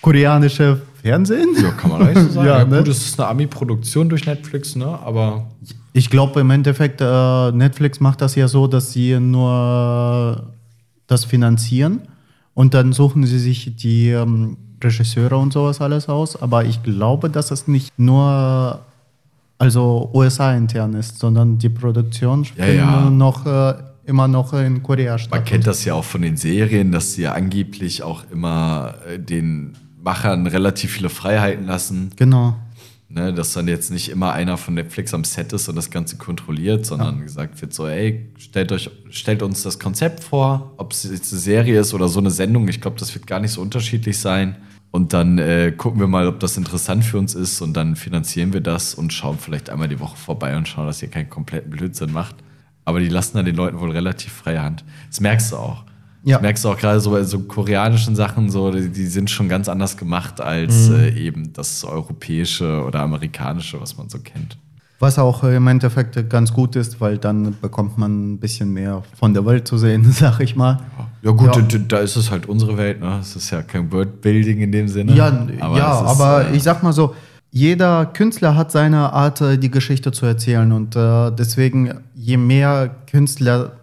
koreanische Fernsehen. Ja, kann man eigentlich so sagen. Ja, ja, ne? gut, es ist eine Ami-Produktion durch Netflix, ne? Aber Ich glaube im Endeffekt, äh, Netflix macht das ja so, dass sie nur das finanzieren und dann suchen sie sich die ähm, Regisseure und sowas alles aus. Aber ich glaube, dass es nicht nur also USA intern ist, sondern die Produktion Ja, ja. noch äh, immer noch in Korea statt. Man kennt das ja auch von den Serien, dass sie ja angeblich auch immer äh, den Machern relativ viele Freiheiten lassen. Genau. Ne, dass dann jetzt nicht immer einer von Netflix am Set ist und das Ganze kontrolliert, sondern gesagt wird so, ey, stellt, euch, stellt uns das Konzept vor, ob es jetzt eine Serie ist oder so eine Sendung. Ich glaube, das wird gar nicht so unterschiedlich sein. Und dann äh, gucken wir mal, ob das interessant für uns ist und dann finanzieren wir das und schauen vielleicht einmal die Woche vorbei und schauen, dass ihr keinen kompletten Blödsinn macht. Aber die lassen dann den Leuten wohl relativ freie Hand. Das merkst du auch. Ja. Das merkst du auch gerade so bei so koreanischen Sachen, so, die, die sind schon ganz anders gemacht als äh, eben das europäische oder amerikanische, was man so kennt. Was auch im Endeffekt ganz gut ist, weil dann bekommt man ein bisschen mehr von der Welt zu sehen, sag ich mal. Ja, gut, Ja. Da, ist es halt unsere Welt, ne? Es ist ja kein Wordbuilding in dem Sinne. Ja, ja es ist, aber äh, ich sag mal so, jeder Künstler hat seine Art, äh, die Geschichte zu erzählen. Und äh, deswegen, je mehr Künstler,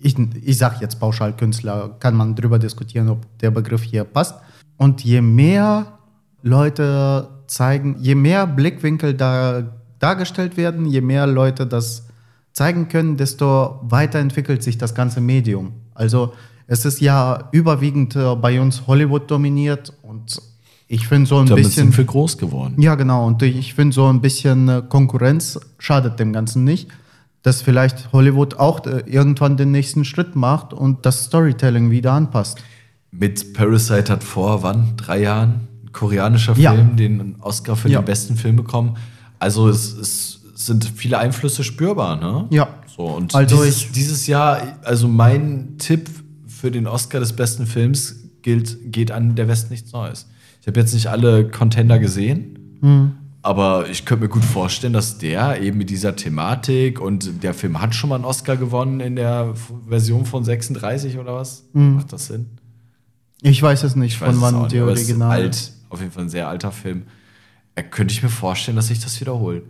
ich, ich sag jetzt pauschal Künstler, kann man drüber diskutieren, ob der Begriff hier passt. Und je mehr Leute zeigen, je mehr Blickwinkel da dargestellt werden, je mehr Leute das zeigen können, desto weiterentwickelt sich das ganze Medium. Also es ist ja überwiegend äh, bei uns Hollywood dominiert und ich finde so ein damit bisschen. sind wir groß geworden. Ja, genau. Und ich finde so ein bisschen äh, Konkurrenz schadet dem Ganzen nicht. Dass vielleicht Hollywood auch äh, irgendwann den nächsten Schritt macht und das Storytelling wieder anpasst. Mit Parasite hat vor, wann? Drei Jahren? Ein koreanischer Ja. Film, den Oscar für Ja. den besten Film bekommen. Also es, es sind viele Einflüsse spürbar, ne? Ja. So, und Also dieses, dieses Jahr, also mein Tipp für den Oscar des besten Films gilt, geht an Der West nichts Neues. Ich habe jetzt nicht alle Contender gesehen, Hm. Aber ich könnte mir gut vorstellen, dass der eben mit dieser Thematik und der Film hat schon mal einen Oscar gewonnen in der Version von 36 oder was? Macht das Sinn? Ich weiß es nicht, Ich von wann nicht, die aber es ist Original. alt, auf jeden Fall ein sehr alter Film. Äh, könnte ich mir vorstellen, dass sich das wiederholt.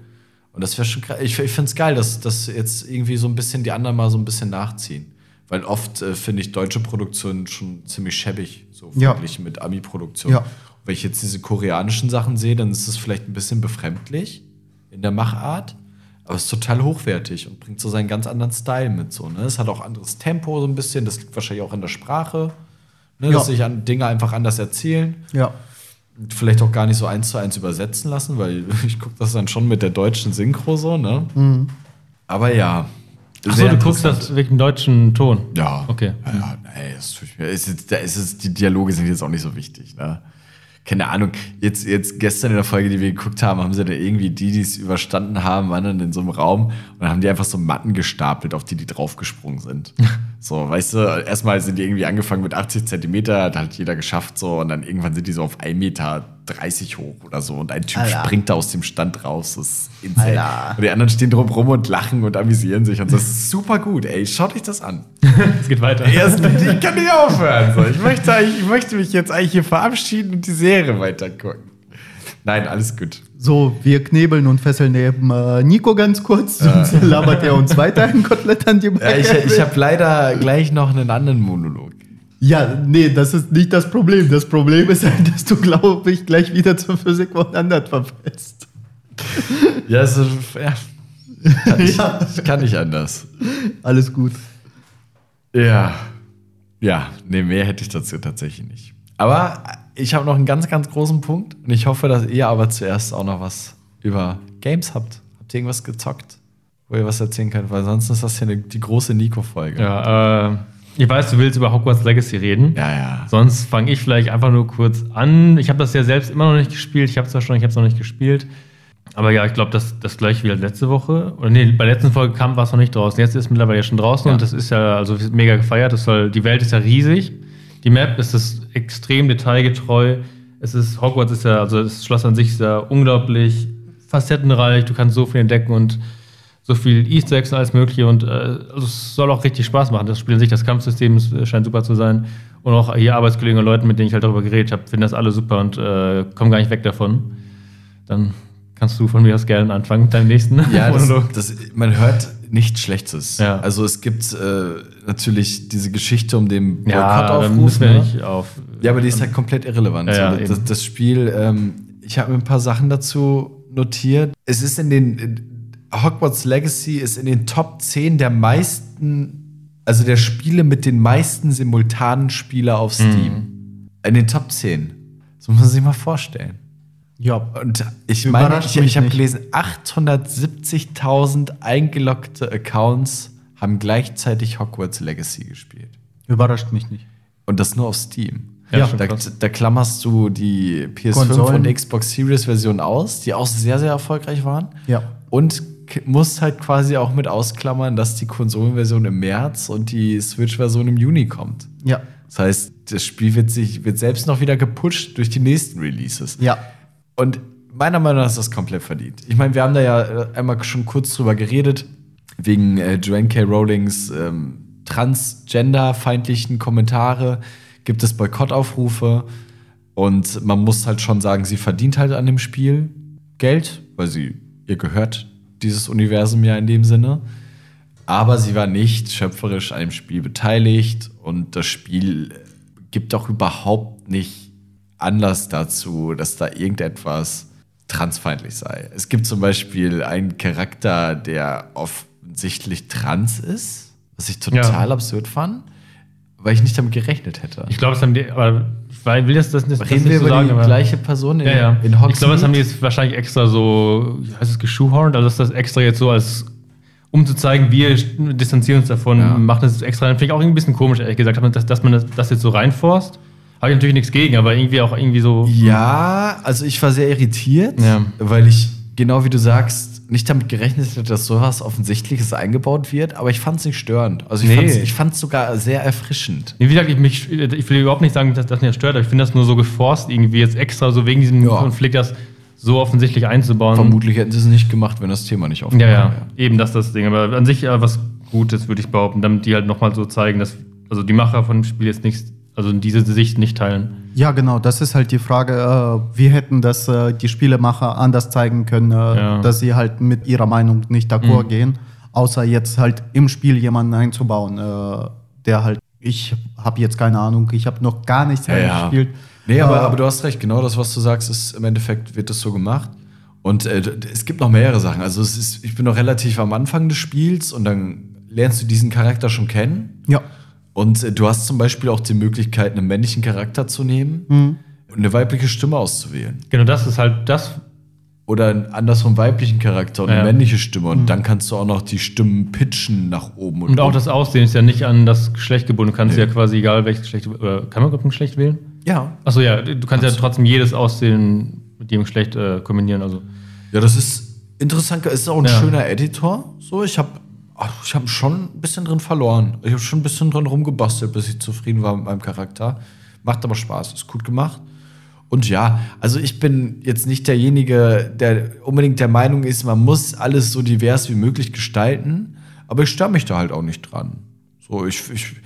Und das wäre schon. Ich, ich finde es geil, dass, dass jetzt irgendwie so ein bisschen die anderen mal so ein bisschen nachziehen. Weil oft äh, finde ich deutsche Produktionen schon ziemlich schäbig, so Ja. verglichen mit Ami-Produktionen. Ja. Und Wenn ich jetzt diese koreanischen Sachen sehe, dann ist es vielleicht ein bisschen befremdlich in der Machart. Aber es ist total hochwertig und bringt so seinen ganz anderen Style mit. So, ne? Es hat auch anderes Tempo so ein bisschen. Das liegt wahrscheinlich auch in der Sprache. Ne? Ja. Dass sich an Dinge einfach anders erzählen. Ja. Vielleicht auch gar nicht so eins zu eins übersetzen lassen, weil ich gucke das dann schon mit der deutschen Synchro so, ne? Aber ja. Achso, du guckst das wegen deutschen Ton. Ja. Okay. Ja, ja, nee, das tut mir, ist jetzt, da ist es, die Dialoge sind jetzt auch nicht so wichtig, ne? Keine Ahnung. Jetzt, jetzt gestern in der Folge, die wir geguckt haben, haben sie da irgendwie die, die es überstanden haben, waren dann in so einem Raum und dann haben die einfach so Matten gestapelt, auf die die draufgesprungen sind. so, weißt du, erstmal sind die irgendwie angefangen mit 80 Zentimeter, hat halt jeder geschafft so und dann irgendwann sind die so auf 1,30 Meter hoch oder so und ein Typ Alter. springt da aus dem Stand raus. Das ist insane. Alter. Und die anderen stehen drum rum und lachen und amüsieren sich und das ist super gut, ey. Schaut euch das an. Es geht weiter. Erst, ich kann nicht aufhören. So. Ich, möchte ich möchte mich jetzt eigentlich hier verabschieden und die Serie weiter gucken. Nein, alles gut. So, wir knebeln und fesseln eben äh, Nico ganz kurz, sonst labert er uns weiter ein Kotelett an die Ja, ich ich habe leider gleich noch einen anderen Monolog. Ja, nee, das ist nicht das Problem. Das Problem ist halt, dass du, glaube ich, gleich wieder zur Physik woanders verfällst. Ja, also, ja. Kann ich, Ja. ich kann nicht anders. Alles gut. Ja. Ja, nee, mehr hätte ich dazu tatsächlich nicht. Aber ich habe noch einen ganz, ganz großen Punkt und ich hoffe, dass ihr aber zuerst auch noch was über Games habt. Habt ihr irgendwas gezockt, wo ihr was erzählen könnt? Weil sonst ist das hier eine, die große Nico-Folge. Ja, äh, ich weiß, du willst über Hogwarts Legacy reden. ja. ja. Sonst fange ich vielleicht einfach nur kurz an. Ich habe das ja selbst immer noch nicht gespielt. Ich habe es ja schon, ich habe es noch nicht gespielt. Aber ja, ich glaube, das, das gleich wie letzte Woche. Oder nee, bei der letzten Folge kam, war es noch nicht draußen. Jetzt ist es mittlerweile ja schon draußen Ja. und das ist ja also mega gefeiert. Das soll, die Welt ist ja riesig. Die Map ist das extrem detailgetreu. Es ist, Hogwarts ist ja, also das Schloss an sich ist ja unglaublich facettenreich. Du kannst so viel entdecken und so viel Easter Eggs und alles Mögliche. Und äh, also es soll auch richtig Spaß machen. Das Spiel an sich, das Kampfsystem scheint super zu sein. Und auch hier Arbeitskollegen und Leuten, mit denen ich halt darüber geredet habe, finden das alle super und äh, kommen gar nicht weg davon. Dann kannst du von mir aus gerne anfangen mit deinem nächsten Ja, das, das, man hört nichts Schlechtes. Ja. Also es gibt äh, natürlich diese Geschichte um den Ja, Boykottaufruf. wir ne? nicht auf. Ja, aber die ist halt komplett irrelevant. Ja, ja, das, das Spiel, ähm, ich habe mir ein paar Sachen dazu notiert. Es ist in den Hogwarts Legacy ist in den Top 10 der meisten, also der Spiele mit den meisten simultanen Spieler auf Steam. Mhm. In den Top 10. Das muss man sich mal vorstellen. Ja, Und ich meine, ich, ich habe gelesen, 870.000 eingeloggte Accounts haben gleichzeitig Hogwarts Legacy gespielt. überrascht mich nicht. Und das nur auf Steam. Ja, da, da klammerst du die PS5 Konsolen. und Xbox Series Version aus, die auch sehr, sehr erfolgreich waren. Ja. Und musst halt quasi auch mit ausklammern, dass die Konsolenversion im März und die Switch-Version im Juni kommt. Ja. Das heißt, das Spiel wird sich wird selbst noch wieder gepusht durch die nächsten Releases. Ja. Und meiner Meinung nach ist das komplett verdient. Ich meine, wir haben da ja äh, einmal schon kurz drüber geredet, wegen äh, Joanne K. Rowlings ähm, transgender-feindlichen Kommentare, gibt es Boykottaufrufe. Und man muss halt schon sagen, sie verdient halt an dem Spiel Geld, weil sie ihr gehört dieses Universum ja in dem Sinne. Aber sie war nicht schöpferisch an dem Spiel beteiligt und das Spiel gibt auch überhaupt nicht Anlass dazu, dass da irgendetwas transfeindlich sei. Es gibt zum Beispiel einen Charakter, der offensichtlich trans ist, was ich total Ja. absurd fand, weil ich nicht damit gerechnet hätte. Ich glaube, das haben die, aber weiß- will das, das, das Reden nicht wir so über sagen, die gleiche Person in, Ja, ja. in ich glaube, Hogsmeade? das haben die jetzt wahrscheinlich extra so, wie heißt es, geschuhhornt, also dass das extra jetzt so als, um zu zeigen, wir distanzieren uns davon, Ja. machen das extra. Dann finde ich auch ein bisschen komisch, ehrlich gesagt, dass, dass man das, das jetzt so reinforst. Habe ich natürlich nichts gegen, aber irgendwie auch irgendwie so. Ja, also ich war sehr irritiert, Ja. weil ich, genau wie du sagst, nicht damit gerechnet hätte, dass sowas Offensichtliches eingebaut wird, aber ich fand es nicht störend. Also ich Nee. fand es sogar sehr erfrischend. Nee, wie gesagt, ich, mich, ich will überhaupt nicht sagen, dass das mich stört, aber ich finde das nur so geforst, irgendwie jetzt extra so wegen diesem Ja. Konflikt das so offensichtlich einzubauen. Vermutlich hätten sie es nicht gemacht, wenn das Thema nicht Ja, aufgekommen ja, wäre. eben das ist das Ding. Aber an sich ja was Gutes, würde ich behaupten, damit die halt nochmal so zeigen, dass also die Macher von dem Spiel jetzt nichts, also diese Sicht nicht teilen. Ja, genau, das ist halt die Frage, äh, wie hätten das äh, die Spielemacher anders zeigen können, äh, Ja. dass sie halt mit ihrer Meinung nicht d'accord Mhm. gehen, außer jetzt halt im Spiel jemanden einzubauen, äh, der halt, ich habe jetzt keine Ahnung, ich habe noch gar nichts Ja, ja. gespielt. Nee, aber, Äh, aber du hast recht, genau das, was du sagst, ist im Endeffekt wird das so gemacht. Und äh, es gibt noch mehrere Sachen. Also es ist, ich bin noch relativ am Anfang des Spiels und dann lernst du diesen Charakter schon kennen. Ja, Und äh, du hast zum Beispiel auch die Möglichkeit, einen männlichen Charakter zu nehmen Mhm. und eine weibliche Stimme auszuwählen. Genau, das ist halt das. Oder einen andersrum weiblichen Charakter und eine Ja. männliche Stimme. Und dann kannst du auch noch die Stimmen pitchen nach oben und, Und auch das Aussehen ist ja nicht an das Geschlecht gebunden. Du kannst ja quasi egal welches Geschlecht, oder kann man überhaupt ein Geschlecht wählen? Ja. Achso, ja, du kannst ja trotzdem jedes Aussehen mit jedem Geschlecht äh, kombinieren. Also. Ja, das ist interessant. Es ist auch ein Ja. schöner Editor. So, ich habe ich hab schon ein bisschen drin verloren. Ich habe schon ein bisschen drin rumgebastelt, bis ich zufrieden war mit meinem Charakter. Macht aber Spaß, ist gut gemacht. Und ja, also ich bin jetzt nicht derjenige, der unbedingt der Meinung ist, man muss alles so divers wie möglich gestalten. Aber ich störe mich da halt auch nicht dran. So, ich, ich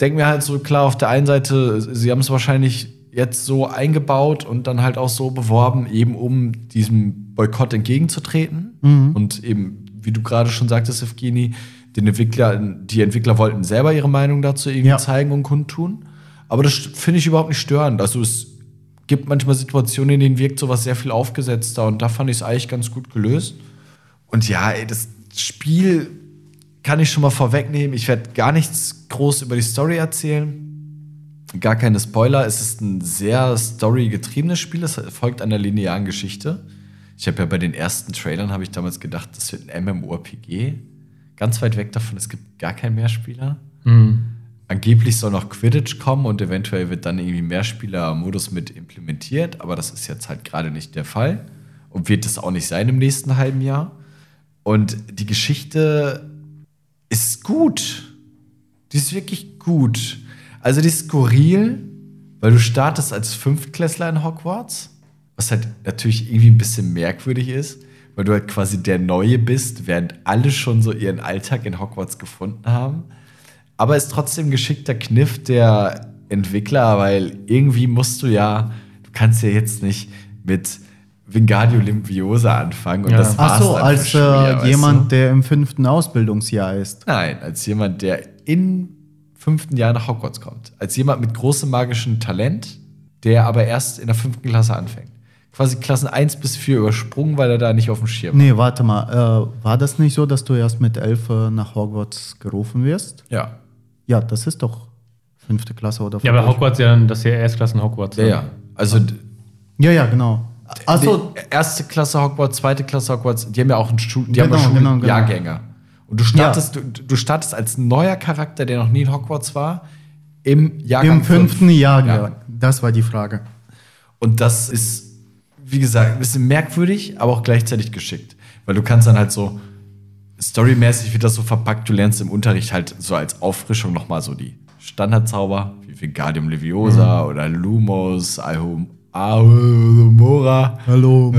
denke mir halt so, klar, auf der einen Seite, sie haben es wahrscheinlich jetzt so eingebaut und dann halt auch so beworben, eben um diesem Boykott entgegenzutreten. Und eben, wie du gerade schon sagtest, Evgeni, den Entwickler, die Entwickler wollten selber ihre Meinung dazu irgendwie Ja. zeigen und kundtun. Aber das finde ich überhaupt nicht störend. Also es gibt manchmal Situationen, in denen wirkt sowas sehr viel aufgesetzter und da fand ich es eigentlich ganz gut gelöst. Und ja, ey, das Spiel kann ich schon mal vorwegnehmen. Ich werde gar nichts groß über die Story erzählen. Gar keine Spoiler. Es ist ein sehr story-getriebenes Spiel. Es folgt einer linearen Geschichte. Ich habe ja bei den ersten Trailern habe ich damals gedacht, das wird ein MMORPG. Ganz weit weg davon, es gibt gar keinen Mehrspieler. Angeblich soll noch Quidditch kommen und eventuell wird dann irgendwie Mehrspieler-Modus mit implementiert, aber das ist jetzt halt gerade nicht der Fall und wird es auch nicht sein im nächsten halben Jahr. Und die Geschichte ist gut. Die ist wirklich gut. Also die ist skurril, weil du startest als Fünftklässler in Hogwarts, was halt natürlich irgendwie ein bisschen merkwürdig ist, weil du halt quasi der Neue bist, während alle schon so ihren Alltag in Hogwarts gefunden haben. Aber ist trotzdem ein geschickter Kniff der Entwickler, weil irgendwie musst du ja, du kannst ja jetzt nicht mit Wingardium Leviosa anfangen und Ja. das war's Ach so, dann als Schuljahr, äh, jemand, du? der im fünften Ausbildungsjahr ist. Nein, als jemand, der im fünften Jahr nach Hogwarts kommt. Als jemand mit großem magischen Talent, der aber erst in der fünften Klasse anfängt. Quasi Klassen 1 bis 4 übersprungen, weil er da nicht auf dem Schirm Nee, warte mal. Äh, war das nicht so, dass du erst mit elf äh, nach Hogwarts gerufen wirst? Ja. Ja, das ist doch fünfte Klasse oder Ja, aber fünfte- Hogwarts ja, das ist ja Erstklassen Hogwarts. Ja, ja. Also Ja, ja, genau. Achso, die erste Klasse Hogwarts, zweite Klasse Hogwarts, die haben ja auch einen Schul die Genau, haben ja genau, genau. Schuljahrgänge. Und du startest, du, du startest als neuer Charakter, der noch nie in Hogwarts war, im Jahrgang im fünften fünf. Jahr. Ja. Das war die Frage. Und das ist, wie gesagt, ein bisschen merkwürdig, aber auch gleichzeitig geschickt. Weil du kannst dann halt so, storymäßig wird das so verpackt, du lernst im Unterricht halt so als Auffrischung nochmal so die Standardzauber, wie Wingardium Leviosa oder Lumos, Ahum, Ahumora. Hallo,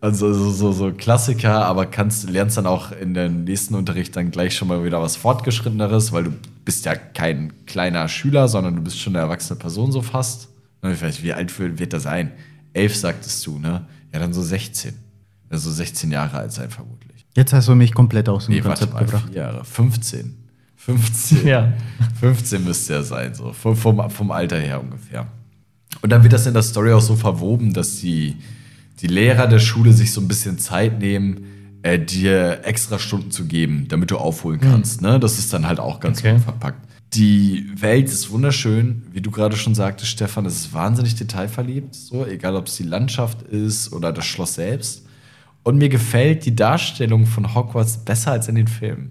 Also so, so, so Klassiker, aber kannst, lernst dann auch in den nächsten Unterricht dann gleich schon mal wieder was Fortgeschritteneres, weil du bist ja kein kleiner Schüler, sondern du bist schon eine erwachsene Person so fast. Weiß, wie alt wird wird er sein? Elf sagtest du, ne? Ja, dann so 16. Also 16 Jahre alt sein vermutlich. Jetzt hast du mich komplett aus dem Nee, warte Konzept mal, gebracht. vier Jahre. 15. 15. Ja. 15 müsste er sein, so vom, vom, vom Alter her ungefähr. Und dann wird das in der Story auch so verwoben, dass die, die Lehrer der Schule sich so ein bisschen Zeit nehmen, äh, dir extra Stunden zu geben, damit du aufholen kannst. Ne? Das ist dann halt auch ganz Okay. gut verpackt. Die Welt ist wunderschön, wie du gerade schon sagtest, Stefan. Es ist wahnsinnig detailverliebt, so egal ob es die Landschaft ist oder das Schloss selbst. Und mir gefällt die Darstellung von Hogwarts besser als in den Filmen.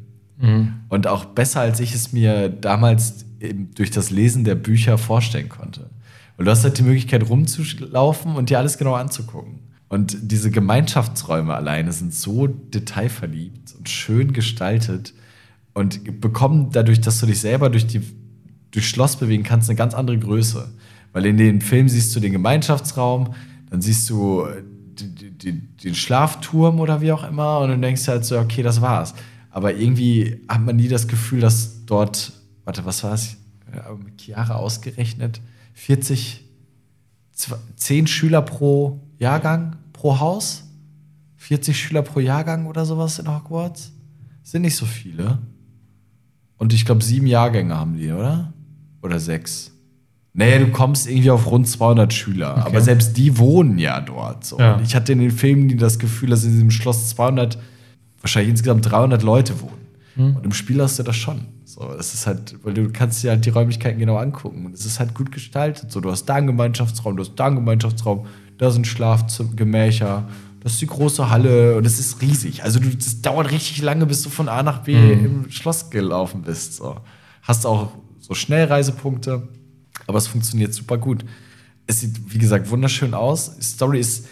Und auch besser, als ich es mir damals eben durch das Lesen der Bücher vorstellen konnte. Weil du hast halt die Möglichkeit rumzulaufen und dir alles genau anzugucken. Und diese Gemeinschaftsräume alleine sind so detailverliebt und schön gestaltet und bekommen dadurch, dass du dich selber durch die durch Schloss bewegen kannst, eine ganz andere Größe. Weil in den Filmen siehst du den Gemeinschaftsraum, dann siehst du äh, den Schlafturm oder wie auch immer und dann denkst du halt so, okay, das war's. Aber irgendwie hat man nie das Gefühl, dass dort, warte, was war es? Chiara ausgerechnet, 40, zw- 10 Schüler pro Jahrgang, pro Haus? 40 Schüler pro Jahrgang oder sowas in Hogwarts? Sind nicht so viele. Und ich glaube, sieben Jahrgänge haben die, oder? Oder sechs. Naja, du kommst irgendwie auf rund 200 Schüler. Aber selbst die wohnen ja dort. So. Ja. Und ich hatte in den Filmen nie das Gefühl, dass in diesem Schloss 200, wahrscheinlich insgesamt 300 Leute wohnen. Und im Spiel hast du das schon. So, es ist halt, weil du kannst dir halt die Räumlichkeiten genau angucken. Und es ist halt gut gestaltet. So, du hast da einen Gemeinschaftsraum, du hast da einen Gemeinschaftsraum, da sind Schlafgemächer, das ist die große Halle und es ist riesig. Also du, das dauert richtig lange, bis du von A nach B im Schloss gelaufen bist. So. Hast auch so Schnellreisepunkte, aber es funktioniert super gut. Es sieht, wie gesagt, wunderschön aus. Die Story ist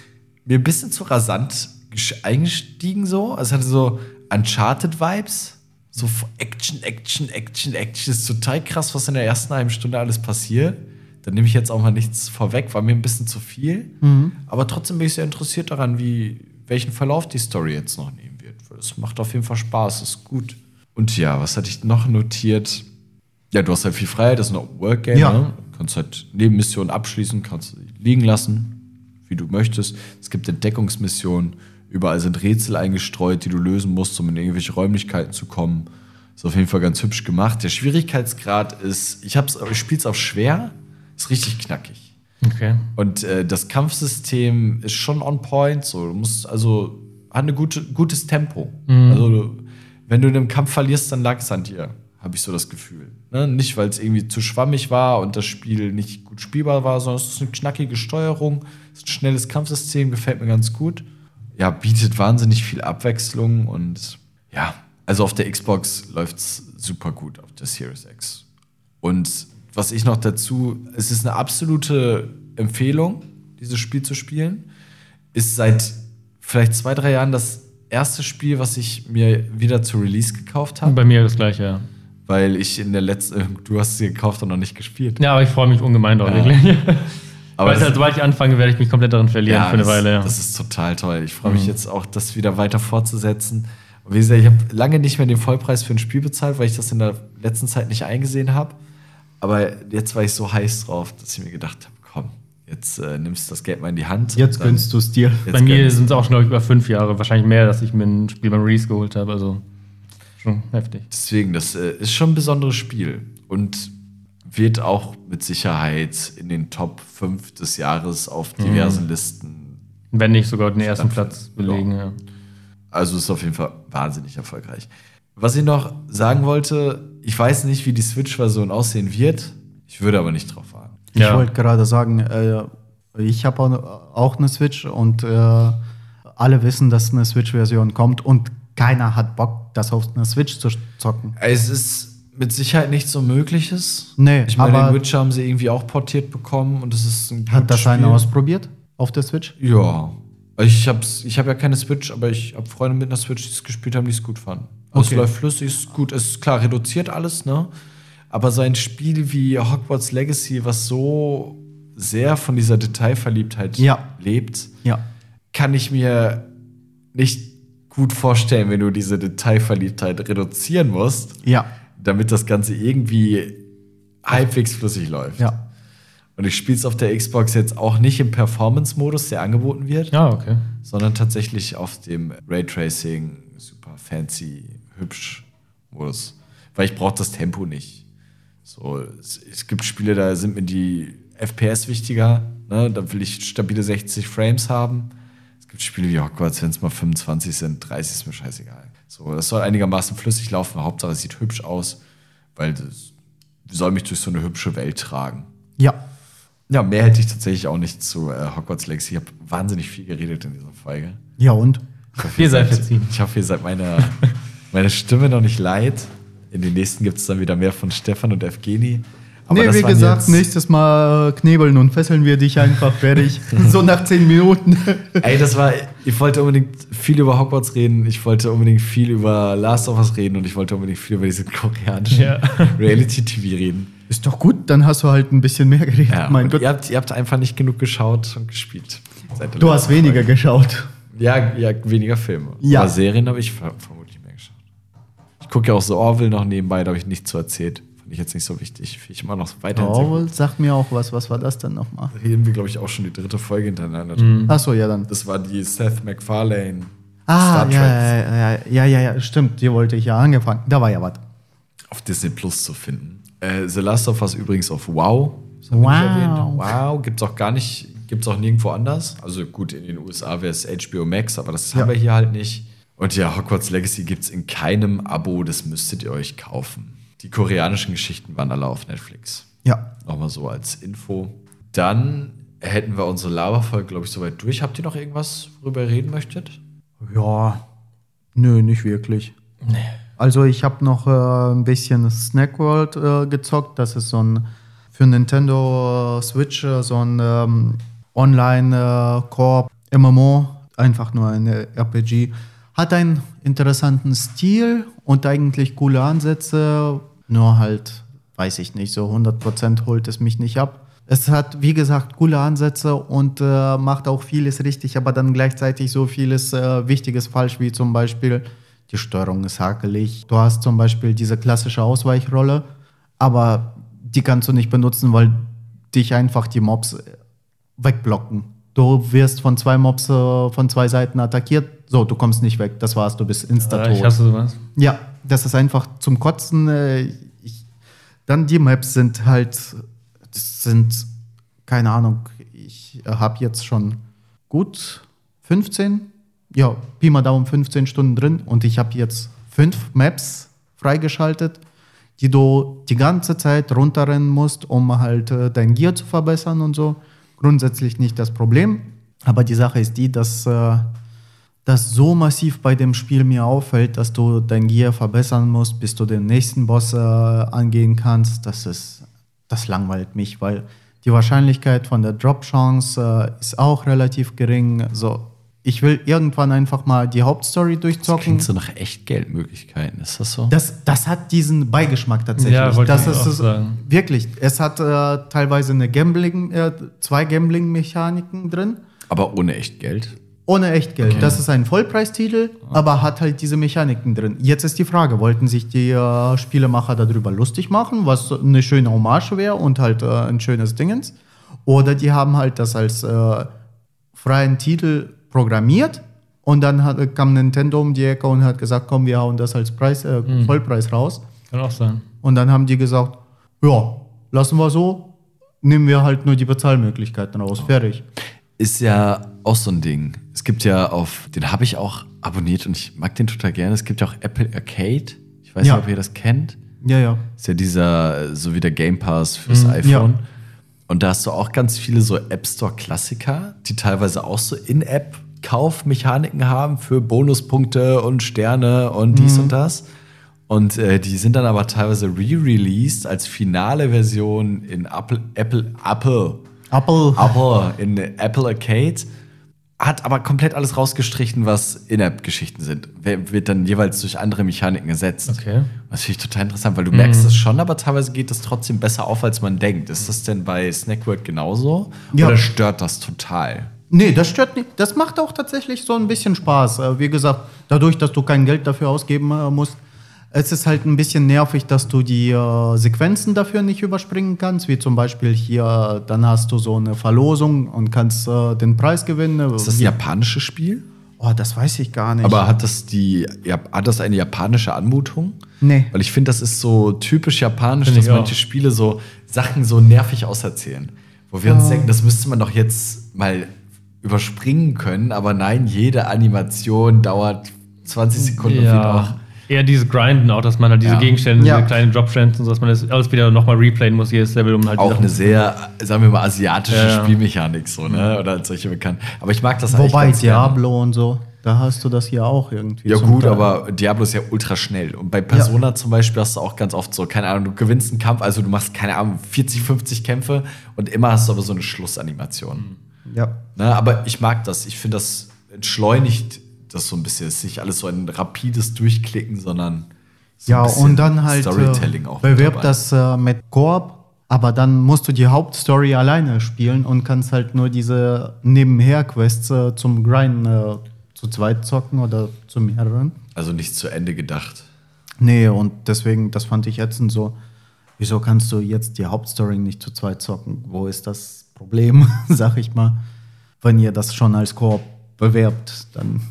mir ein bisschen zu rasant eingestiegen so. Also es hatte so Uncharted-Vibes. So Action, Action, Action, Action. Ist total krass, was in der ersten halben Stunde alles passiert. Da nehme ich jetzt auch mal nichts vorweg, war mir ein bisschen zu viel. Aber trotzdem bin ich sehr interessiert daran, wie, welchen Verlauf die Story jetzt noch nehmen wird. Es macht auf jeden Fall Spaß, ist gut. Und ja, was hatte ich noch notiert? Ja, du hast halt viel Freiheit, das ist ein Open-World-Game, Ja. ne? Du Kannst halt Nebenmissionen abschließen, kannst sie liegen lassen, wie du möchtest. Es gibt Entdeckungsmissionen, überall sind Rätsel eingestreut, die du lösen musst, um in irgendwelche Räumlichkeiten zu kommen. Ist auf jeden Fall ganz hübsch gemacht. Der Schwierigkeitsgrad ist, ich, hab's, ich spiele es auf schwer, ist richtig knackig. Okay. Und äh, das Kampfsystem ist schon on point. So, du musst also hat ein gute, gutes Tempo. Also du, wenn du in einem Kampf verlierst, dann lag es an dir, habe ich so das Gefühl. Ne? Nicht, weil es irgendwie zu schwammig war und das Spiel nicht gut spielbar war, sondern es ist eine knackige Steuerung, es ist ein schnelles Kampfsystem, gefällt mir ganz gut. Ja, bietet wahnsinnig viel Abwechslung und ja, also auf der Xbox läuft es super gut, auf der Series X. Und was ich noch dazu, es ist eine absolute Empfehlung, dieses Spiel zu spielen. Ist seit vielleicht zwei, drei Jahren das erste Spiel, was ich mir wieder zu Release gekauft habe. Bei mir das gleiche, ja. Weil ich in der letzten, du hast sie gekauft und noch nicht gespielt. Ja, aber ich freue mich ungemein drauf, wirklich. Aber Weil halt, sobald ich anfange, werde ich mich komplett darin verlieren für eine das, Weile. Ja. das ist total toll. Ich freue mich jetzt auch, das wieder weiter fortzusetzen. Und wie gesagt, ich habe lange nicht mehr den Vollpreis für ein Spiel bezahlt, weil ich das in der letzten Zeit nicht eingesehen habe. Aber jetzt war ich so heiß drauf, dass ich mir gedacht habe, komm, jetzt äh, nimmst du das Geld mal in die Hand. Jetzt dann- gönnst du es dir. Bei mir sind es auch schon glaub ich, über fünf Jahre, wahrscheinlich mehr, dass ich mir ein Spiel beim Release geholt habe. Also schon heftig. Deswegen, das äh, ist schon ein besonderes Spiel und wird auch mit Sicherheit in den Top 5 des Jahres auf Mhm. diversen Listen. Wenn nicht sogar den ersten. Platz belegen. Ja. Also ist auf jeden Fall wahnsinnig erfolgreich. Was ich noch sagen wollte, ich weiß nicht, wie die Switch-Version aussehen wird. Ich würde aber nicht drauf warten. Ich Ja. wollte gerade sagen, äh, ich habe auch- eine Switch und äh, alle wissen, dass eine Switch-Version kommt und keiner hat Bock, das auf einer Switch zu zocken. Es ist mit Sicherheit nichts Unmögliches. Nee, ich meine, aber- den Witcher haben sie irgendwie auch portiert bekommen und es ist ein Hat das gutes einer ausprobiert auf der Switch? Ja. Ich habe ich hab ja keine Switch, aber ich habe Freunde mit einer Switch, die es gespielt haben, die es gut fanden. Also Okay. Es läuft flüssig, ist gut. Es ist klar reduziert alles, ne? Aber so ein Spiel wie Hogwarts Legacy, was so sehr von dieser Detailverliebtheit Ja. lebt, Ja. kann ich mir nicht gut vorstellen, wenn du diese Detailverliebtheit reduzieren musst, Ja. damit das Ganze irgendwie halbwegs flüssig läuft. Ja. Und ich spiele es auf der Xbox jetzt auch nicht im Performance-Modus, der angeboten wird, ja, okay. sondern tatsächlich auf dem Raytracing, super fancy, hübsch Modus. Weil ich brauche das Tempo nicht. So, es, es gibt Spiele, da sind mir die FPS wichtiger. Ne? Da will ich stabile 60 Frames haben. Es gibt Spiele wie Hogwarts, wenn es mal 25 sind, 30 ist mir scheißegal. So, das soll einigermaßen flüssig laufen. Hauptsache, es sieht hübsch aus, weil das soll mich durch so eine hübsche Welt tragen. Ja. Ja, mehr hätte ich tatsächlich auch nicht zu äh, Hogwarts Legacy. Ich habe wahnsinnig viel geredet in dieser Folge. Ja, und? Ich hoffe, Ihr seid verziehen. Ich hoffe, ihr seid meiner meine Stimme noch nicht leid. In den nächsten gibt es dann wieder mehr von Stefan und Evgeni. Aber nee, das wie gesagt, nächstes Mal äh, knebeln und fesseln wir dich einfach fertig. so nach zehn Minuten. Ey, das war, ich wollte unbedingt viel über Hogwarts reden, ich wollte unbedingt viel über Last of Us reden und ich wollte unbedingt viel über diese koreanischen Ja. Reality-TV reden. Ist doch gut, dann hast du halt ein bisschen mehr geredet. Ja, mein Gott. Ihr, habt, ihr habt einfach nicht genug geschaut und gespielt. Du hast weniger Folge. geschaut. Ja, ja, weniger Filme. Ja. Aber Serien habe ich ver vermutlich mehr geschaut. Ich gucke ja auch so Orville noch nebenbei, da habe ich nichts zu erzählt. Fand ich jetzt nicht so wichtig. Ich immer noch weiterhin sehr gut. Oh, sag mir auch was. Was war das denn nochmal? Reden wir, glaube ich, auch schon die dritte Folge hintereinander. Achso, ja dann. Das war die Seth MacFarlane Ah, Star Trek ja, ja, ja, ja, ja, stimmt. Die wollte ich ja angefangen. Da war ja was. auf Disney Plus zu finden. Äh, The Last of Us übrigens auf Wow. Wow. Wow, gibt es auch gar nicht, gibt es auch nirgendwo anders. Also gut, in den USA wäre es HBO Max, aber das Ja. haben wir hier halt nicht. Und ja, Hogwarts Legacy gibt es in keinem Abo, das müsstet ihr euch kaufen. Die koreanischen Geschichten waren alle auf Netflix. Ja. Nochmal so als Info. Dann hätten wir unsere Laberfolge, glaube ich, soweit durch. Habt ihr noch irgendwas, worüber ihr reden möchtet? Ja. Nö, nicht wirklich. Also ich habe noch äh, ein bisschen Snack World äh, gezockt. Das ist so ein für Nintendo äh, Switch äh, so ein ähm, Online äh, MMO, einfach nur ein äh, RPG. Hat einen interessanten Stil und eigentlich coole Ansätze, nur halt, weiß ich nicht, so 100% holt es mich nicht ab. Es hat, wie gesagt, coole Ansätze und äh, macht auch vieles richtig, aber dann gleichzeitig so vieles äh, Wichtiges falsch, wie zum Beispiel die Steuerung ist hakelig. Du hast zum Beispiel diese klassische Ausweichrolle, aber die kannst du nicht benutzen, weil dich einfach die Mobs äh, wegblocken. Du wirst von zwei Mobs äh, von zwei Seiten attackiert. So, du kommst nicht weg. Das war's, du bist insta ich tot. hasse sowas. Ja, das ist einfach zum Kotzen. Äh, ich, dann die Maps sind halt, das sind, keine Ahnung, ich habe jetzt schon gut 15, ja, Pi mal Daumen 15 Stunden drin und ich habe jetzt fünf Maps freigeschaltet, die du die ganze Zeit runterrennen musst, um halt äh, dein Gear zu verbessern und so. Grundsätzlich nicht das Problem, aber die Sache ist die, dass äh, das so massiv bei dem Spiel mir auffällt, dass du dein Gear verbessern musst, bis du den nächsten Boss äh, angehen kannst. Das ist, das langweilt mich, weil die Wahrscheinlichkeit von der Drop-Chance äh, ist auch relativ gering. So, ich will irgendwann einfach mal die Hauptstory durchzocken. Klingt so nach echt Geldmöglichkeiten. Ist das so? Das, das hat diesen Beigeschmack tatsächlich. Ja, wollte das ich ist auch es sagen. wirklich. Es hat äh, teilweise eine Gambling, äh, zwei Gambling-Mechaniken drin. Aber ohne echt Geld. Ohne Echtgeld. Das ist ein Vollpreistitel, aber hat halt diese Mechaniken drin. Jetzt ist die Frage, wollten sich die äh, Spielemacher darüber lustig machen, was eine schöne Hommage wäre und halt äh, ein schönes Dingens? Oder die haben halt das als äh, freien Titel programmiert und dann hat, kam Nintendo um die Ecke und hat gesagt, komm, wir hauen das als Preis, äh, Vollpreis raus. Kann auch sein. Und dann haben die gesagt, ja, lassen wir so, nehmen wir halt nur die Bezahlmöglichkeiten raus. Fertig. Ist ja auch so ein Ding. Es gibt ja auf, den habe ich auch abonniert und ich mag den total gerne. Es gibt ja auch Apple Arcade. Ich weiß Ja. nicht, ob ihr das kennt. Ja, ja. Ist ja dieser, so wie der Game Pass fürs Mhm, iPhone. ja. Und da hast du auch ganz viele so App Store Klassiker, die teilweise auch so In-App Kaufmechaniken haben für Bonuspunkte und Sterne und dies Mhm. und das. Und äh, die sind dann aber teilweise re-released als finale Version in Apple, Apple, Apple, Apple. Apple, in Apple Arcade. Hat aber komplett alles rausgestrichen, was In-App-Geschichten sind. Wer- Wird dann jeweils durch andere Mechaniken ersetzt. Okay. Das finde ich total interessant, weil du merkst es schon, aber teilweise geht es trotzdem besser auf, als man denkt. Ist das denn bei Snackworld genauso? Ja. Oder stört das total? Nee, das stört nicht. Das macht auch tatsächlich so ein bisschen Spaß. Äh, Wie gesagt, dadurch, dass du kein Geld dafür ausgeben äh, musst, es ist halt ein bisschen nervig, dass du die äh, Sequenzen dafür nicht überspringen kannst. Wie zum Beispiel hier, dann hast du so eine Verlosung und kannst äh, den Preis gewinnen. Ist das ein japanisches Spiel? oh, das weiß ich gar nicht. Aber hat das, die, ja, hat das eine japanische Anmutung? Nee. Weil ich finde, das ist so typisch japanisch, Find dass auch. manche Spiele so Sachen so nervig auserzählen. Wo wir uns denken, das müsste man doch jetzt mal überspringen können. Aber nein, jede Animation dauert 20 Sekunden und wird auch Ja. Eher dieses Grinden auch, dass man halt diese Ja. Gegenstände, Ja. diese kleinen Dropstände und so, dass man das alles wieder nochmal replayen muss, jedes Level, um halt auch eine sehr, sagen wir mal, asiatische Ja, ja. Spielmechanik so, ne? Oder solche bekannt. Aber ich mag das eigentlich Wobei ganz gerne. Diablo und so, da hast du das hier auch irgendwie. Ja gut, Teil. aber Diablo ist ja ultra schnell. Und bei Persona zum Beispiel hast du auch ganz oft so, keine Ahnung, du gewinnst einen Kampf, also du machst, keine Ahnung, 40, 50 Kämpfe und immer hast du aber so eine Schlussanimation. Ja. Ne? Aber ich mag das. Ich finde, das entschleunigt das so ein bisschen. Ist nicht alles so ein rapides Durchklicken, sondern so ein Ja, und dann halt Storytelling äh, auch. bewirbt das äh, mit Koop, aber dann musst du die Hauptstory alleine spielen und kannst halt nur diese Nebenher-Quests äh, zum Grinden äh, zu zweit zocken oder zu mehreren. Also nicht zu Ende gedacht. Nee, und deswegen, das fand ich ätzend so. Wieso kannst du jetzt die Hauptstory nicht zu zweit zocken? Wo ist das Problem, sag ich mal? Wenn ihr das schon als Koop bewerbt, dann.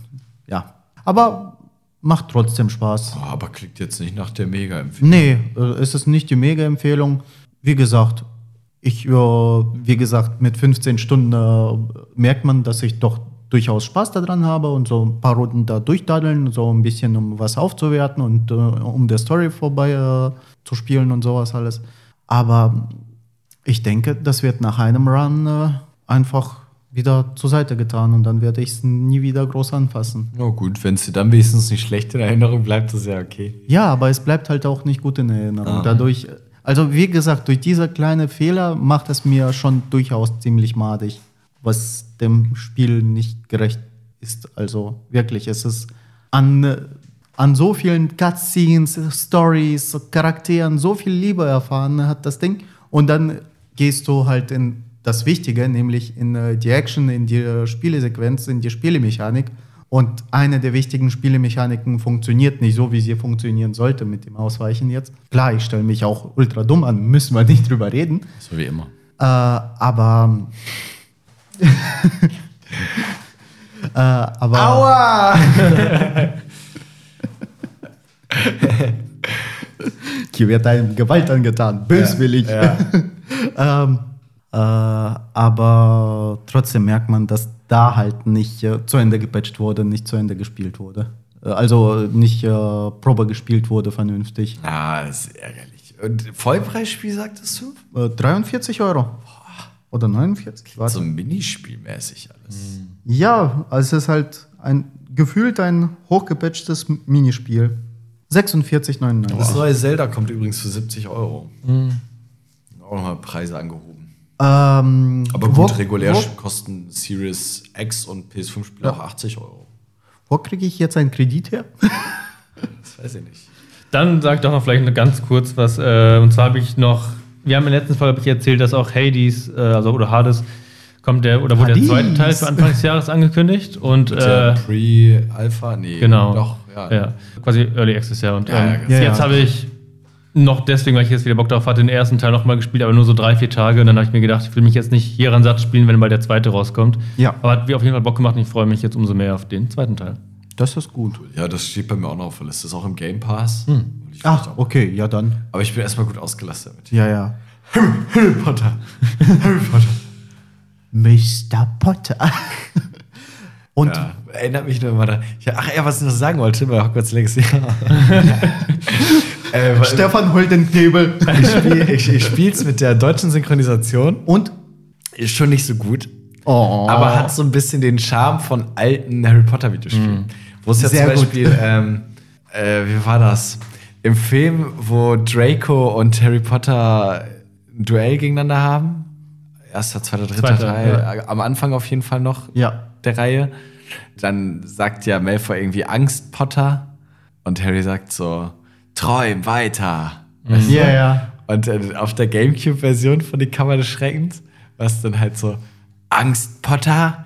Aber macht trotzdem Spaß. Oh, aber klickt jetzt nicht nach der Mega-Empfehlung. Nee, äh, es ist nicht die Mega-Empfehlung. Wie gesagt, ich, äh, wie gesagt, mit 15 Stunden äh, merkt man, dass ich doch durchaus Spaß daran habe und so ein paar Runden da durchdaddeln, so ein bisschen um was aufzuwerten und äh, um der Story vorbei äh, zu spielen und sowas alles. Aber ich denke, das wird nach einem Run einfach wieder zur Seite getan und dann werde ich es nie wieder groß anfassen. Oh gut, wenn es dir dann wenigstens nicht schlecht in Erinnerung bleibt, ist ja okay. Ja, aber es bleibt halt auch nicht gut in Erinnerung. Dadurch, also wie gesagt, durch diese kleine Fehler macht es mir schon durchaus ziemlich madig, was dem Spiel nicht gerecht ist. Also wirklich, es ist an, an so vielen Cutscenes, Stories, Charakteren so viel Liebe erfahren hat das Ding. Und dann gehst du halt in das Wichtige, nämlich in äh, die Action, in die äh, Spielesequenz, in die Spielemechanik. Und eine der wichtigen Spielemechaniken funktioniert nicht so, wie sie funktionieren sollte mit dem Ausweichen jetzt. Klar, ich stelle mich auch ultra dumm an, müssen wir nicht drüber reden. So wie immer. Äh, aber. äh, aber. Aua! Hier wird einem Gewalt angetan. Böswillig. Ja, ähm, äh, aber trotzdem merkt man, dass da halt nicht äh, zu Ende gepatcht wurde, nicht zu Ende gespielt wurde. Äh, also nicht äh, Probe gespielt wurde vernünftig. Ah, das ist ärgerlich. Und Vollpreisspiel, sagtest du? Äh, 43 Euro. Oder 49? Warte. So Minispielmäßig alles. Ja, also es ist halt ein gefühlt ein hochgepatchtes Minispiel. 46,99. Das neue Zelda kommt übrigens für 70 Euro. Auch nochmal Preise angehoben. Ähm, Aber wo, gut, regulär Wo, kosten Series X und PS5-Spiele auch 80 Euro. wo kriege ich jetzt einen Kredit her? Das weiß ich nicht. Dann sag doch noch vielleicht noch ganz kurz was. Äh, und zwar habe ich noch, wir haben im letzten Fall habe ich erzählt, dass auch Hades, äh, also oder Hades, kommt der oder wurde der Hades. zweite Teil für Anfang des Jahres angekündigt und Der äh, Pre-Alpha? Nee. genau, Doch, ja. ja. quasi Early Access ja. Und Ja, ja, ähm, ja, jetzt ja. habe ich noch deswegen, weil ich jetzt wieder Bock drauf hatte, den ersten Teil nochmal gespielt, aber nur so drei, vier Tage. Und dann habe ich mir gedacht, ich will mich jetzt nicht hieran satt spielen, wenn mal der zweite rauskommt. Ja. Aber hat mir auf jeden Fall Bock gemacht und ich freue mich jetzt umso mehr auf den zweiten Teil. Das ist gut. Ja, das steht bei mir auch noch auf der Liste. Das ist auch im Game Pass. Hm. Ach, auch- okay, ja dann. Aber ich bin erstmal gut ausgelastet damit. Ja, ja. Harry Potter. Harry Potter. Mr. Potter. Und Ja, erinnert mich nur immer da. Ja, ach ja, was ich noch sagen wollte bei Hogwarts Legacy. Äh, Stefan holt den Knebel. ich spiele ich, ich spiel's mit der deutschen Synchronisation. Und? Ist schon nicht so gut. Oh. Aber hat so ein bisschen den Charme von alten Harry Potter Videospielen. Wo es ja Sehr zum. Beispiel, ähm, äh, wie war das? Im Film, wo Draco und Harry Potter ein Duell gegeneinander haben. Erster, zweiter, dritter Zweiter, Teil. äh, Am Anfang auf jeden Fall noch Ja. der Reihe. Dann sagt ja Malfoy irgendwie Angst, Potter. Und Harry sagt so, träum weiter. Du? Ja, ja. Und äh, auf der Gamecube-Version von die Kammer des Schreckens war es dann halt so, Angst, Potter?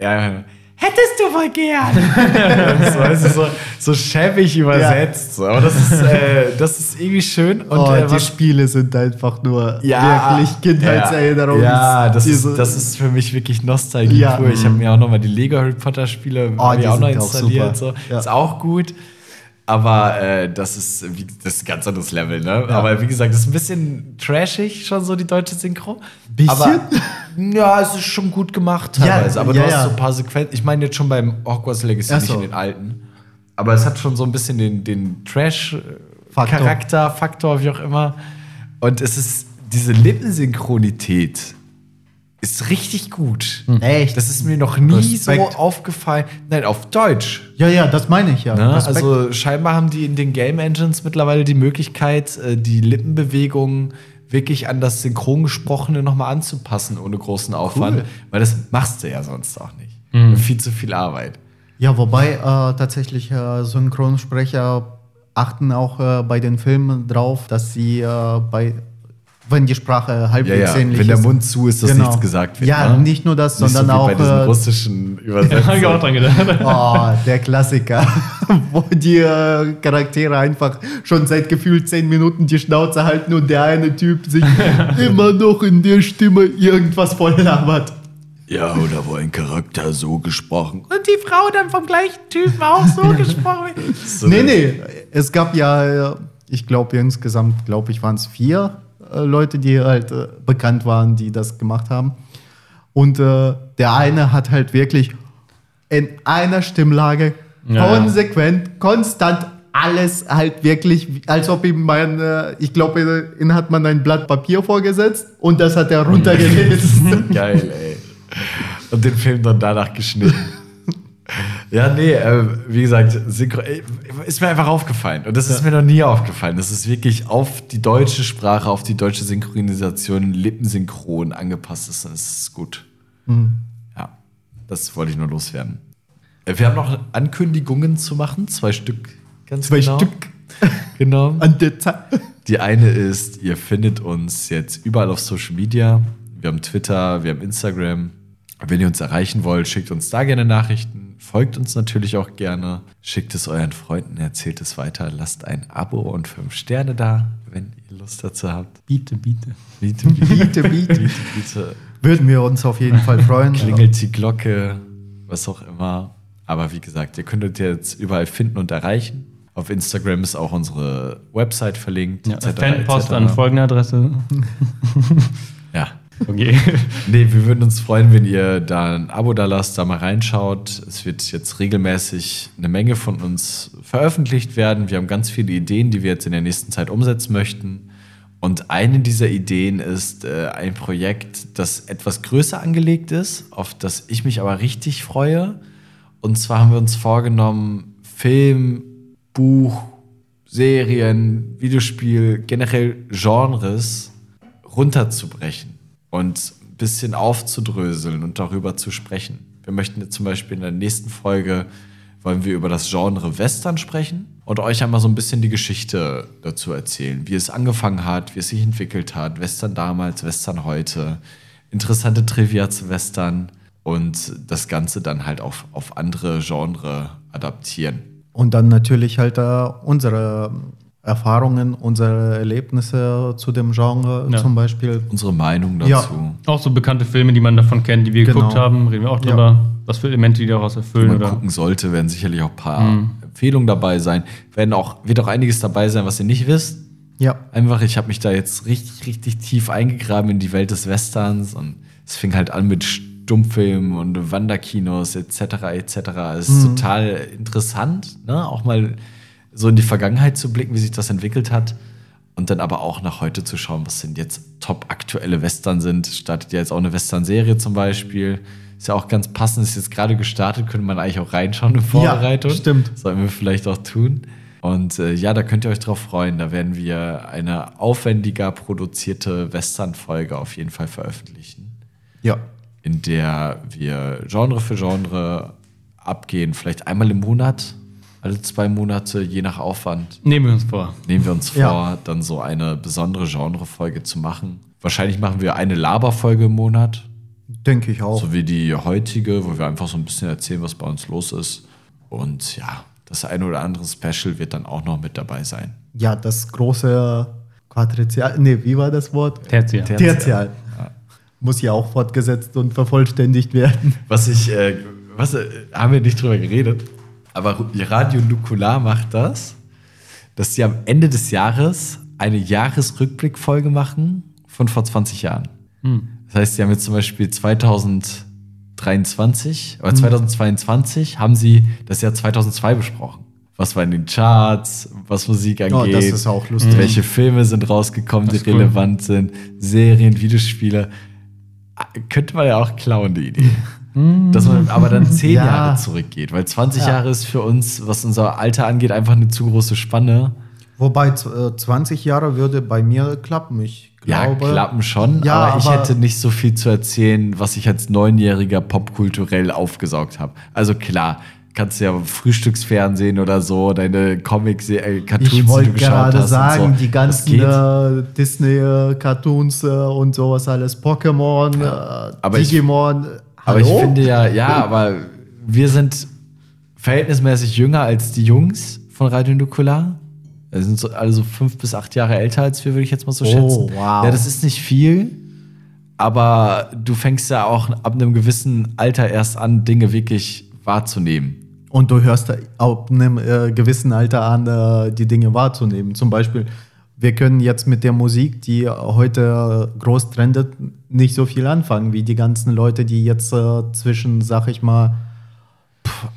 Ja, hättest du wohl gern. Und so, weißt du, so, so schäbig übersetzt. So. Aber das ist, äh, das ist irgendwie schön. Und, oh, äh, die Spiele sind einfach nur ja, wirklich Kindheitserinnerungen. Ja, ja das, ist, das ist für mich wirklich Nostalgie Ja. pur. Ich habe mir auch nochmal die Lego Harry Potter Spiele Oh, die auch noch auch installiert. super. So. Ja. Ist auch gut. Aber äh, das, ist, wie, das ist ein ganz anderes Level, ne? Aber wie gesagt, das ist ein bisschen trashig schon so, die deutsche Synchro. Bisschen? Aber, ja, es ist schon gut gemacht Ja, teilweise. aber ja, du hast ja. so ein paar Sequenzen. Ich meine jetzt schon beim Hogwarts Legacy, Ach nicht so. in den alten. Aber es hat schon so ein bisschen den, den Faktor. Trash-Charakter, Faktor, wie auch immer. Und es ist diese Lippensynchronität ist richtig gut. Echt? Das ist mir noch nie Respekt. so aufgefallen. Nein, auf Deutsch. Ja, ja, das meine ich ja. Ne? Also scheinbar haben die in den Game Engines mittlerweile die Möglichkeit, äh, die Lippenbewegungen wirklich an das Synchrongesprochene nochmal anzupassen, ohne großen Aufwand. Weil das machst du ja sonst auch nicht. Viel zu viel Arbeit. Ja, wobei äh, tatsächlich äh, Synchronsprecher achten auch äh, bei den Filmen drauf, dass sie äh, bei, wenn die Sprache Ja, halbwegs ja. ähnlich Wenn der ist. Mund zu ist, dass Genau. nichts gesagt wird. Ja, ne? nicht nur das, Nicht sondern so wie auch bei diesen äh, russischen Habe ich auch Übersetzungen. dran gedacht. Oh, der Klassiker, wo die äh, Charaktere einfach schon seit gefühlt zehn Minuten die Schnauze halten und der eine Typ sich immer noch in der Stimme irgendwas voll labert. ja, oder wo ein Charakter so gesprochen und die Frau dann vom gleichen Typen auch so gesprochen wird. So Nee, nee, es gab ja, ich glaube insgesamt, glaube ich, waren es vier Leute, die halt äh, bekannt waren, die das gemacht haben. Und äh, der eine hat halt wirklich in einer Stimmlage Ja. konsequent, konstant alles halt wirklich, als ob ihm mein, äh, ich glaube, ihn hat man ein Blatt Papier vorgesetzt und das hat er runtergelesen. Geil, ey. Und den Film dann danach geschnitten. Ja, nee, äh, wie gesagt, Synchro ey, ist mir einfach aufgefallen. Und das ist mir noch nie aufgefallen. Das ist wirklich auf die deutsche Sprache, auf die deutsche Synchronisation lippensynchron angepasst ist. Das ist gut. Ja, das wollte ich nur loswerden. Äh, Wir haben noch Ankündigungen zu machen, zwei Stück. Ganz Zwei genau. Stück Genau. an der Zeit. Die eine ist, ihr findet uns jetzt überall auf Social Media. Wir haben Twitter, wir haben Instagram. Wenn ihr uns erreichen wollt, schickt uns da gerne Nachrichten. Folgt uns natürlich auch gerne. Schickt es euren Freunden, erzählt es weiter. Lasst ein Abo und fünf Sterne da, wenn ihr Lust dazu habt. Biete, biete. Biete, biete, Biete, biete. biete, biete. Würden wir uns auf jeden Fall freuen. Klingelt die Glocke, was auch immer. Aber wie gesagt, ihr könnt uns jetzt überall finden und erreichen. Auf Instagram ist auch unsere Website verlinkt. Ja, etc., Fanpost etc. an folgende Adresse. Okay. Nee, wir würden uns freuen, wenn ihr da ein Abo da lasst, da mal reinschaut. Es wird jetzt regelmäßig eine Menge von uns veröffentlicht werden. Wir haben ganz viele Ideen, die wir jetzt in der nächsten Zeit umsetzen möchten. Und eine dieser Ideen ist äh, ein Projekt, das etwas größer angelegt ist, auf das ich mich aber richtig freue. Und zwar haben wir uns vorgenommen, Film, Buch, Serien, Videospiel, generell Genres runterzubrechen und ein bisschen aufzudröseln und darüber zu sprechen. Wir möchten jetzt zum Beispiel in der nächsten Folge wollen wir über das Genre Western sprechen und euch einmal so ein bisschen die Geschichte dazu erzählen, wie es angefangen hat, wie es sich entwickelt hat, Western damals, Western heute, interessante Trivia zu Western und das Ganze dann halt auf, auf andere Genre adaptieren. Und dann natürlich halt äh, unsere Erfahrungen, unsere Erlebnisse zu dem Genre Ja. zum Beispiel. Unsere Meinung Ja. dazu. Auch so bekannte Filme, die man davon kennt, die wir Genau. geguckt haben, reden wir auch Ja. drüber. Was für Elemente die daraus die erfüllen. man Oder? gucken sollte, werden sicherlich auch ein paar Empfehlungen dabei sein. Werden auch, wird auch einiges dabei sein, was ihr nicht wisst. Ja, Einfach, ich habe mich da jetzt richtig, richtig tief eingegraben in die Welt des Westerns und es fing halt an mit Stummfilmen und Wanderkinos etc. etc. Es ist total interessant, ne? auch mal so in die Vergangenheit zu blicken, wie sich das entwickelt hat und dann aber auch nach heute zu schauen, was sind jetzt top aktuelle Western sind. Startet ja jetzt auch eine Western-Serie zum Beispiel. Ist ja auch ganz passend, ist jetzt gerade gestartet, könnte man eigentlich auch reinschauen in Vorbereitung. stimmt. Sollten wir vielleicht auch tun. Und äh, ja, da könnt ihr euch drauf freuen. Da werden wir eine aufwendiger produzierte Western-Folge auf jeden Fall veröffentlichen, ja. in der wir Genre für Genre abgehen. Vielleicht einmal im Monat, alle zwei Monate, je nach Aufwand, Nehmen wir uns vor. nehmen wir uns vor, Ja. dann so eine besondere Genre-Folge zu machen. Wahrscheinlich machen wir eine Laber-Folge im Monat. Denke ich auch. So wie die heutige, wo wir einfach so ein bisschen erzählen, was bei uns los ist. Und ja, das eine oder andere Special wird dann auch noch mit dabei sein. Ja, das große Quadrizial, nee, wie war das Wort? Tertiär. Ter- Tertial. Muss ja auch fortgesetzt und vervollständigt werden. Was ich, äh, was, äh, haben wir nicht drüber geredet, aber Radio Nukular macht das, dass sie am Ende des Jahres eine Jahresrückblickfolge machen von vor 20 Jahren. Das heißt, sie haben jetzt zum Beispiel 2023 oder 2022 haben sie das Jahr 2002 besprochen. Was war in den Charts, was Musik angeht. Oh, das ist auch lustig. Welche Filme sind rausgekommen, Das die cool. relevant sind, Serien, Videospiele. Ah, Könnte man ja auch klauen, die Idee. Dass man aber dann zehn Ja. Jahre zurückgeht, weil 20 Ja. Jahre ist für uns, was unser Alter angeht, einfach eine zu große Spanne. Wobei z- äh, 20 Jahre würde bei mir klappen. Ich glaube. ja, klappen schon, Ja, aber ich aber- hätte nicht so viel zu erzählen, was ich als Neunjähriger popkulturell aufgesaugt habe. Also klar, kannst du ja Frühstücksfernsehen oder so, deine Comics, äh, Cartoons, Ich die wollte du geschaut gerade hast und sagen, so. die ganzen äh, Disney-Cartoons äh, und sowas alles, Pokémon, äh, aber ich- Aber ich finde ja, ja, aber wir sind verhältnismäßig jünger als die Jungs von Radio Nukular. Wir sind so, alle so fünf bis acht Jahre älter als wir, würde ich jetzt mal so Oh, schätzen. wow. Ja, das ist nicht viel, aber du fängst ja auch ab einem gewissen Alter erst an, Dinge wirklich wahrzunehmen. Und du hörst ab einem äh, gewissen Alter an, äh, die Dinge wahrzunehmen. Zum Beispiel, wir können jetzt mit der Musik, die heute groß trendet, nicht so viel anfangen, wie die ganzen Leute, die jetzt äh, zwischen, sag ich mal, pff,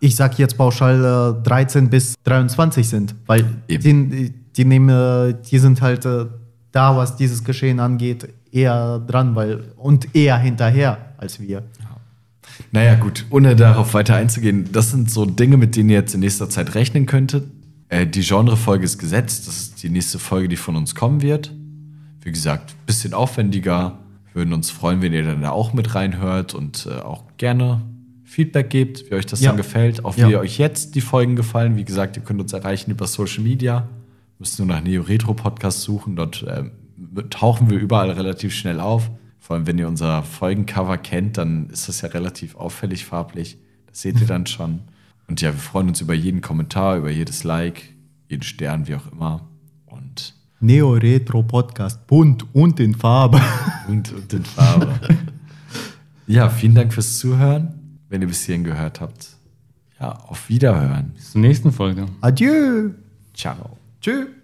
ich sag jetzt pauschal äh, 13 bis 23 sind. Weil die, die, nehmen, äh, die sind halt äh, da, was dieses Geschehen angeht, eher dran weil, und eher hinterher als wir. Naja, gut, ohne darauf weiter einzugehen, das sind so Dinge, mit denen ihr jetzt in nächster Zeit rechnen könntet. Äh, die Genrefolge ist gesetzt, das ist die nächste Folge, die von uns kommen wird. Wie gesagt, bisschen aufwendiger. Würden uns freuen, wenn ihr dann da auch mit reinhört und äh, auch gerne Feedback gebt, wie euch das Ja. dann gefällt, auch Ja. wie euch jetzt die Folgen gefallen. Wie gesagt, ihr könnt uns erreichen über Social Media. Müsst nur nach Neo Retro Podcast suchen. Dort ähm, tauchen wir überall relativ schnell auf. Vor allem, wenn ihr unser Folgencover kennt, dann ist das ja relativ auffällig farblich. Das seht ihr dann schon. Und ja, wir freuen uns über jeden Kommentar, über jedes Like, jeden Stern, wie auch immer. Und, Neo Retro Podcast, bunt und in Farbe. und, und in Farbe. ja, vielen Dank fürs Zuhören. Wenn ihr bis hierhin gehört habt, ja, auf Wiederhören. Bis zur nächsten Folge. Adieu. Ciao. Tschüss.